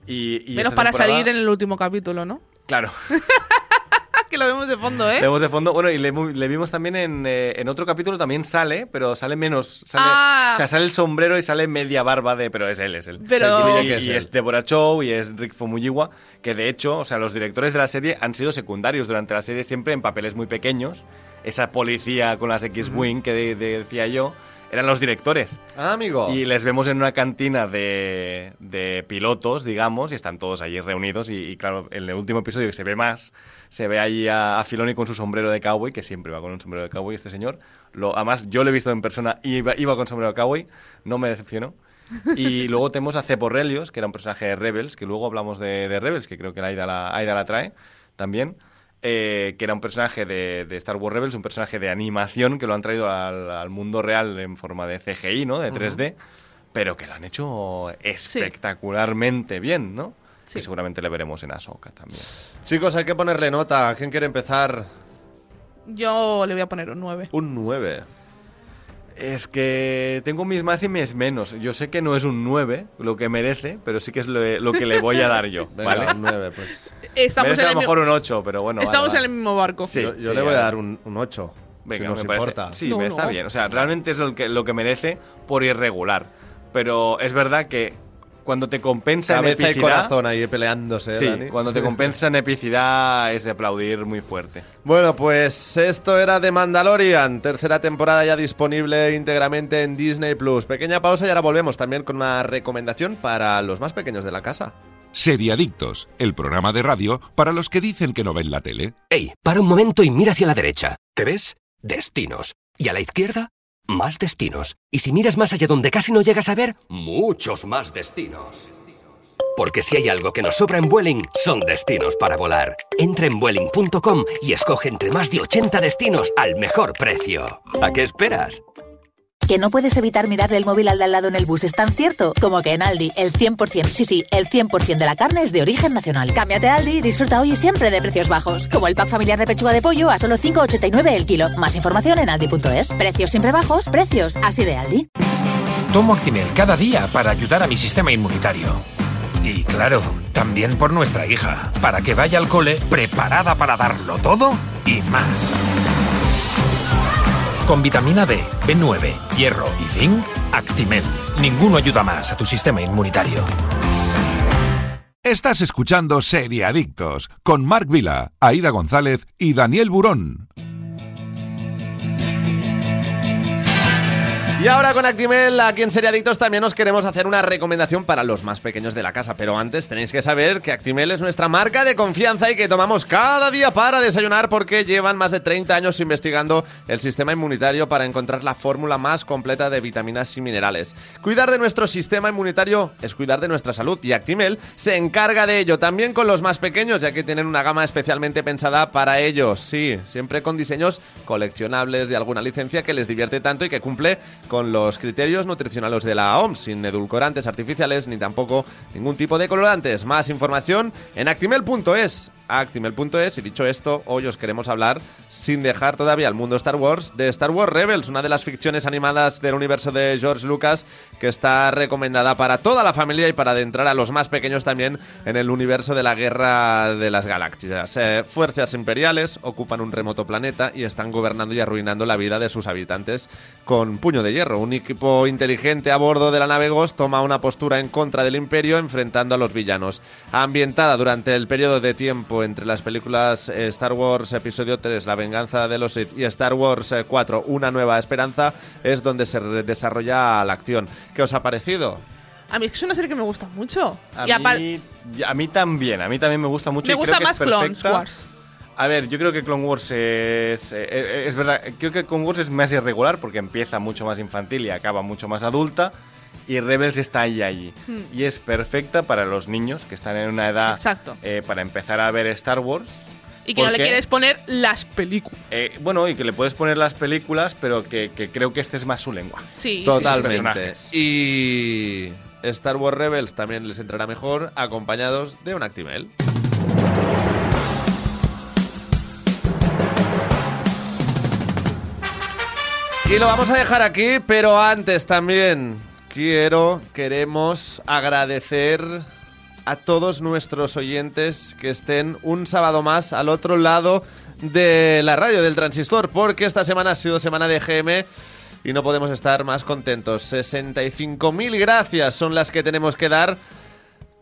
Y, y Menos para salir en el último capítulo, ¿no? Claro. Que lo vemos de fondo, ¿eh? Vemos de fondo, bueno, y le, le vimos también en, eh, en otro capítulo, también sale, pero sale menos. Sale, Ah. O sea, sale el sombrero y sale media barba de. Pero es él, es él. Pero- Y, que es y es Deborah Chow y es Rick Famuyiwa, que de hecho, o sea, los directores de la serie han sido secundarios durante la serie, siempre en papeles muy pequeños. Esa policía con las X-Wing que de- de- decía yo, eran los directores. Ah, amigo. Y les vemos en una cantina de, de pilotos, digamos, y están todos allí reunidos. Y, y claro, en el último episodio que se ve más, se ve allí a, a Filoni con su sombrero de cowboy, que siempre va con un sombrero de cowboy este señor. Lo, además, yo lo he visto en persona y iba, iba con sombrero de cowboy, no me decepcionó. Y luego tenemos a Ceporrelios, que era un personaje de Rebels, que luego hablamos de, de Rebels, que creo que la Aida la, Aida la trae también. Eh, que era un personaje de, de Star Wars Rebels, un personaje de animación que lo han traído al, al mundo real en forma de CGI, ¿no? De 3D, pero que lo han hecho espectacularmente bien, ¿no? Sí. Que seguramente le veremos en Ahsoka también. Chicos, hay que ponerle nota. ¿Quién quiere empezar? Yo le voy a poner un 9. Un 9. Es que tengo mis más y mis menos. Yo sé que no es un 9 lo que merece, pero sí que es lo, lo que le voy a dar yo, Venga, ¿vale? un 9, pues. Estamos, merece en a el, lo mi- mejor un 8, pero bueno. estamos vale. en el mismo barco. Sí, yo yo sí, le voy a dar un, un 8. Venga, si nos me parece. importa. Sí, No, me está no. bien. O sea, realmente es lo que, lo que merece por irregular. Pero es verdad que cuando te compensa en Cabeza y epicidad. corazón ahí peleándose, ¿eh, Sí, Dani? cuando te compensa en epicidad es de aplaudir muy fuerte. Bueno, pues esto era de Mandalorian, tercera temporada ya disponible íntegramente en Disney Plus. Pequeña pausa y ahora volvemos también con una recomendación para los más pequeños de la casa. Seriadictos, el programa de radio para los que dicen que no ven la tele. Ey, para un momento y mira hacia la derecha. ¿Qué ves? Destinos. Y a la izquierda, más destinos. Y si miras más allá donde casi no llegas a ver, muchos más destinos. Porque si hay algo que nos sobra en Vueling, son destinos para volar. Entra en Vueling.com y escoge entre más de 80 destinos al mejor precio. ¿A qué esperas? ¿Que no puedes evitar mirarle el móvil al de al lado en el bus es tan cierto? Como que en Aldi el 100%, sí, sí, el 100% de la carne es de origen nacional. Cámbiate a Aldi y disfruta hoy y siempre de precios bajos. Como el pack familiar de pechuga de pollo a solo 5,89 el kilo. Más información en aldi.es. Precios siempre bajos, precios así de Aldi. Tomo Actimel cada día para ayudar a mi sistema inmunitario. Y claro, también por nuestra hija, para que vaya al cole preparada para darlo todo y más. Con vitamina D, B9, hierro y zinc, Actimel. Ninguno ayuda más a tu sistema inmunitario. Estás escuchando Seriadictos con Marc Vila, Aida González y Daniel Burón. Y ahora con Actimel, aquí en Seriadictos también os queremos hacer una recomendación para los más pequeños de la casa. Pero antes tenéis que saber que Actimel es nuestra marca de confianza y que tomamos cada día para desayunar porque llevan más de 30 años investigando el sistema inmunitario para encontrar la fórmula más completa de vitaminas y minerales. Cuidar de nuestro sistema inmunitario es cuidar de nuestra salud y Actimel se encarga de ello también con los más pequeños ya que tienen una gama especialmente pensada para ellos. Sí, siempre con diseños coleccionables de alguna licencia que les divierte tanto y que cumple con los criterios nutricionales de la OMS, sin edulcorantes artificiales ni tampoco ningún tipo de colorantes. Más información en actimel.es actimel.es y dicho esto, hoy os queremos hablar, sin dejar todavía el mundo Star Wars, de Star Wars Rebels, una de las ficciones animadas del universo de George Lucas que está recomendada para toda la familia y para adentrar a los más pequeños también en el universo de la guerra de las galaxias. Eh, fuerzas imperiales ocupan un remoto planeta y están gobernando y arruinando la vida de sus habitantes con puño de hierro. Un equipo inteligente a bordo de la nave Ghost toma una postura en contra del imperio enfrentando a los villanos. Ambientada durante el periodo de tiempo entre las películas eh, Star Wars Episodio 3, La venganza de los Sith y Star Wars 4, eh, Una nueva esperanza, es donde se desarrolla la acción. ¿Qué os ha parecido? A mí es que es una serie que me gusta mucho. A, mí, a mí también, a mí también me gusta mucho. me y gusta creo que más es Clone. Wars. A ver, yo creo que Clone Wars es. eh, eh, es verdad, creo que Clone Wars es más irregular porque empieza mucho más infantil y acaba mucho más adulta. Y Rebels está ahí, allí. Hmm. Y es perfecta para los niños que están en una edad. Exacto. eh, para empezar a ver Star Wars. Y que no le porque, quieres poner las películas. eh, bueno, y que le puedes poner las películas, pero que, que creo que este es más su lenguaje. Sí, Totalmente. Y Star Wars Rebels también les entrará mejor acompañados de un Actimel. Y lo vamos a dejar aquí, pero antes también quiero, queremos agradecer a todos nuestros oyentes que estén un sábado más al otro lado de la radio del transistor, porque esta semana ha sido semana de GM y no podemos estar más contentos. 65.000 gracias son las que tenemos que dar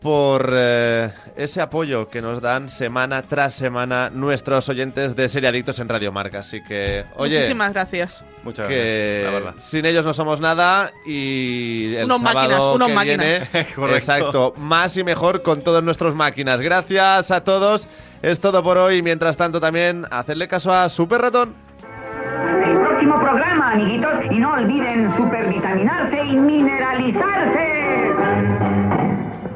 por eh, ese apoyo que nos dan semana tras semana nuestros oyentes de Seriadictos en Radio Marca. Así que, oye, Muchísimas gracias. Muchas que gracias, la verdad. sin ellos no somos nada y el Unos sábado máquinas, unos que máquinas. viene, exacto, más y mejor con todos nuestros máquinas. Gracias a todos. Es todo por hoy. Mientras tanto también hacerle caso a Super Ratón. El próximo programa, amiguitos, y no olviden supervitaminarse y mineralizarse.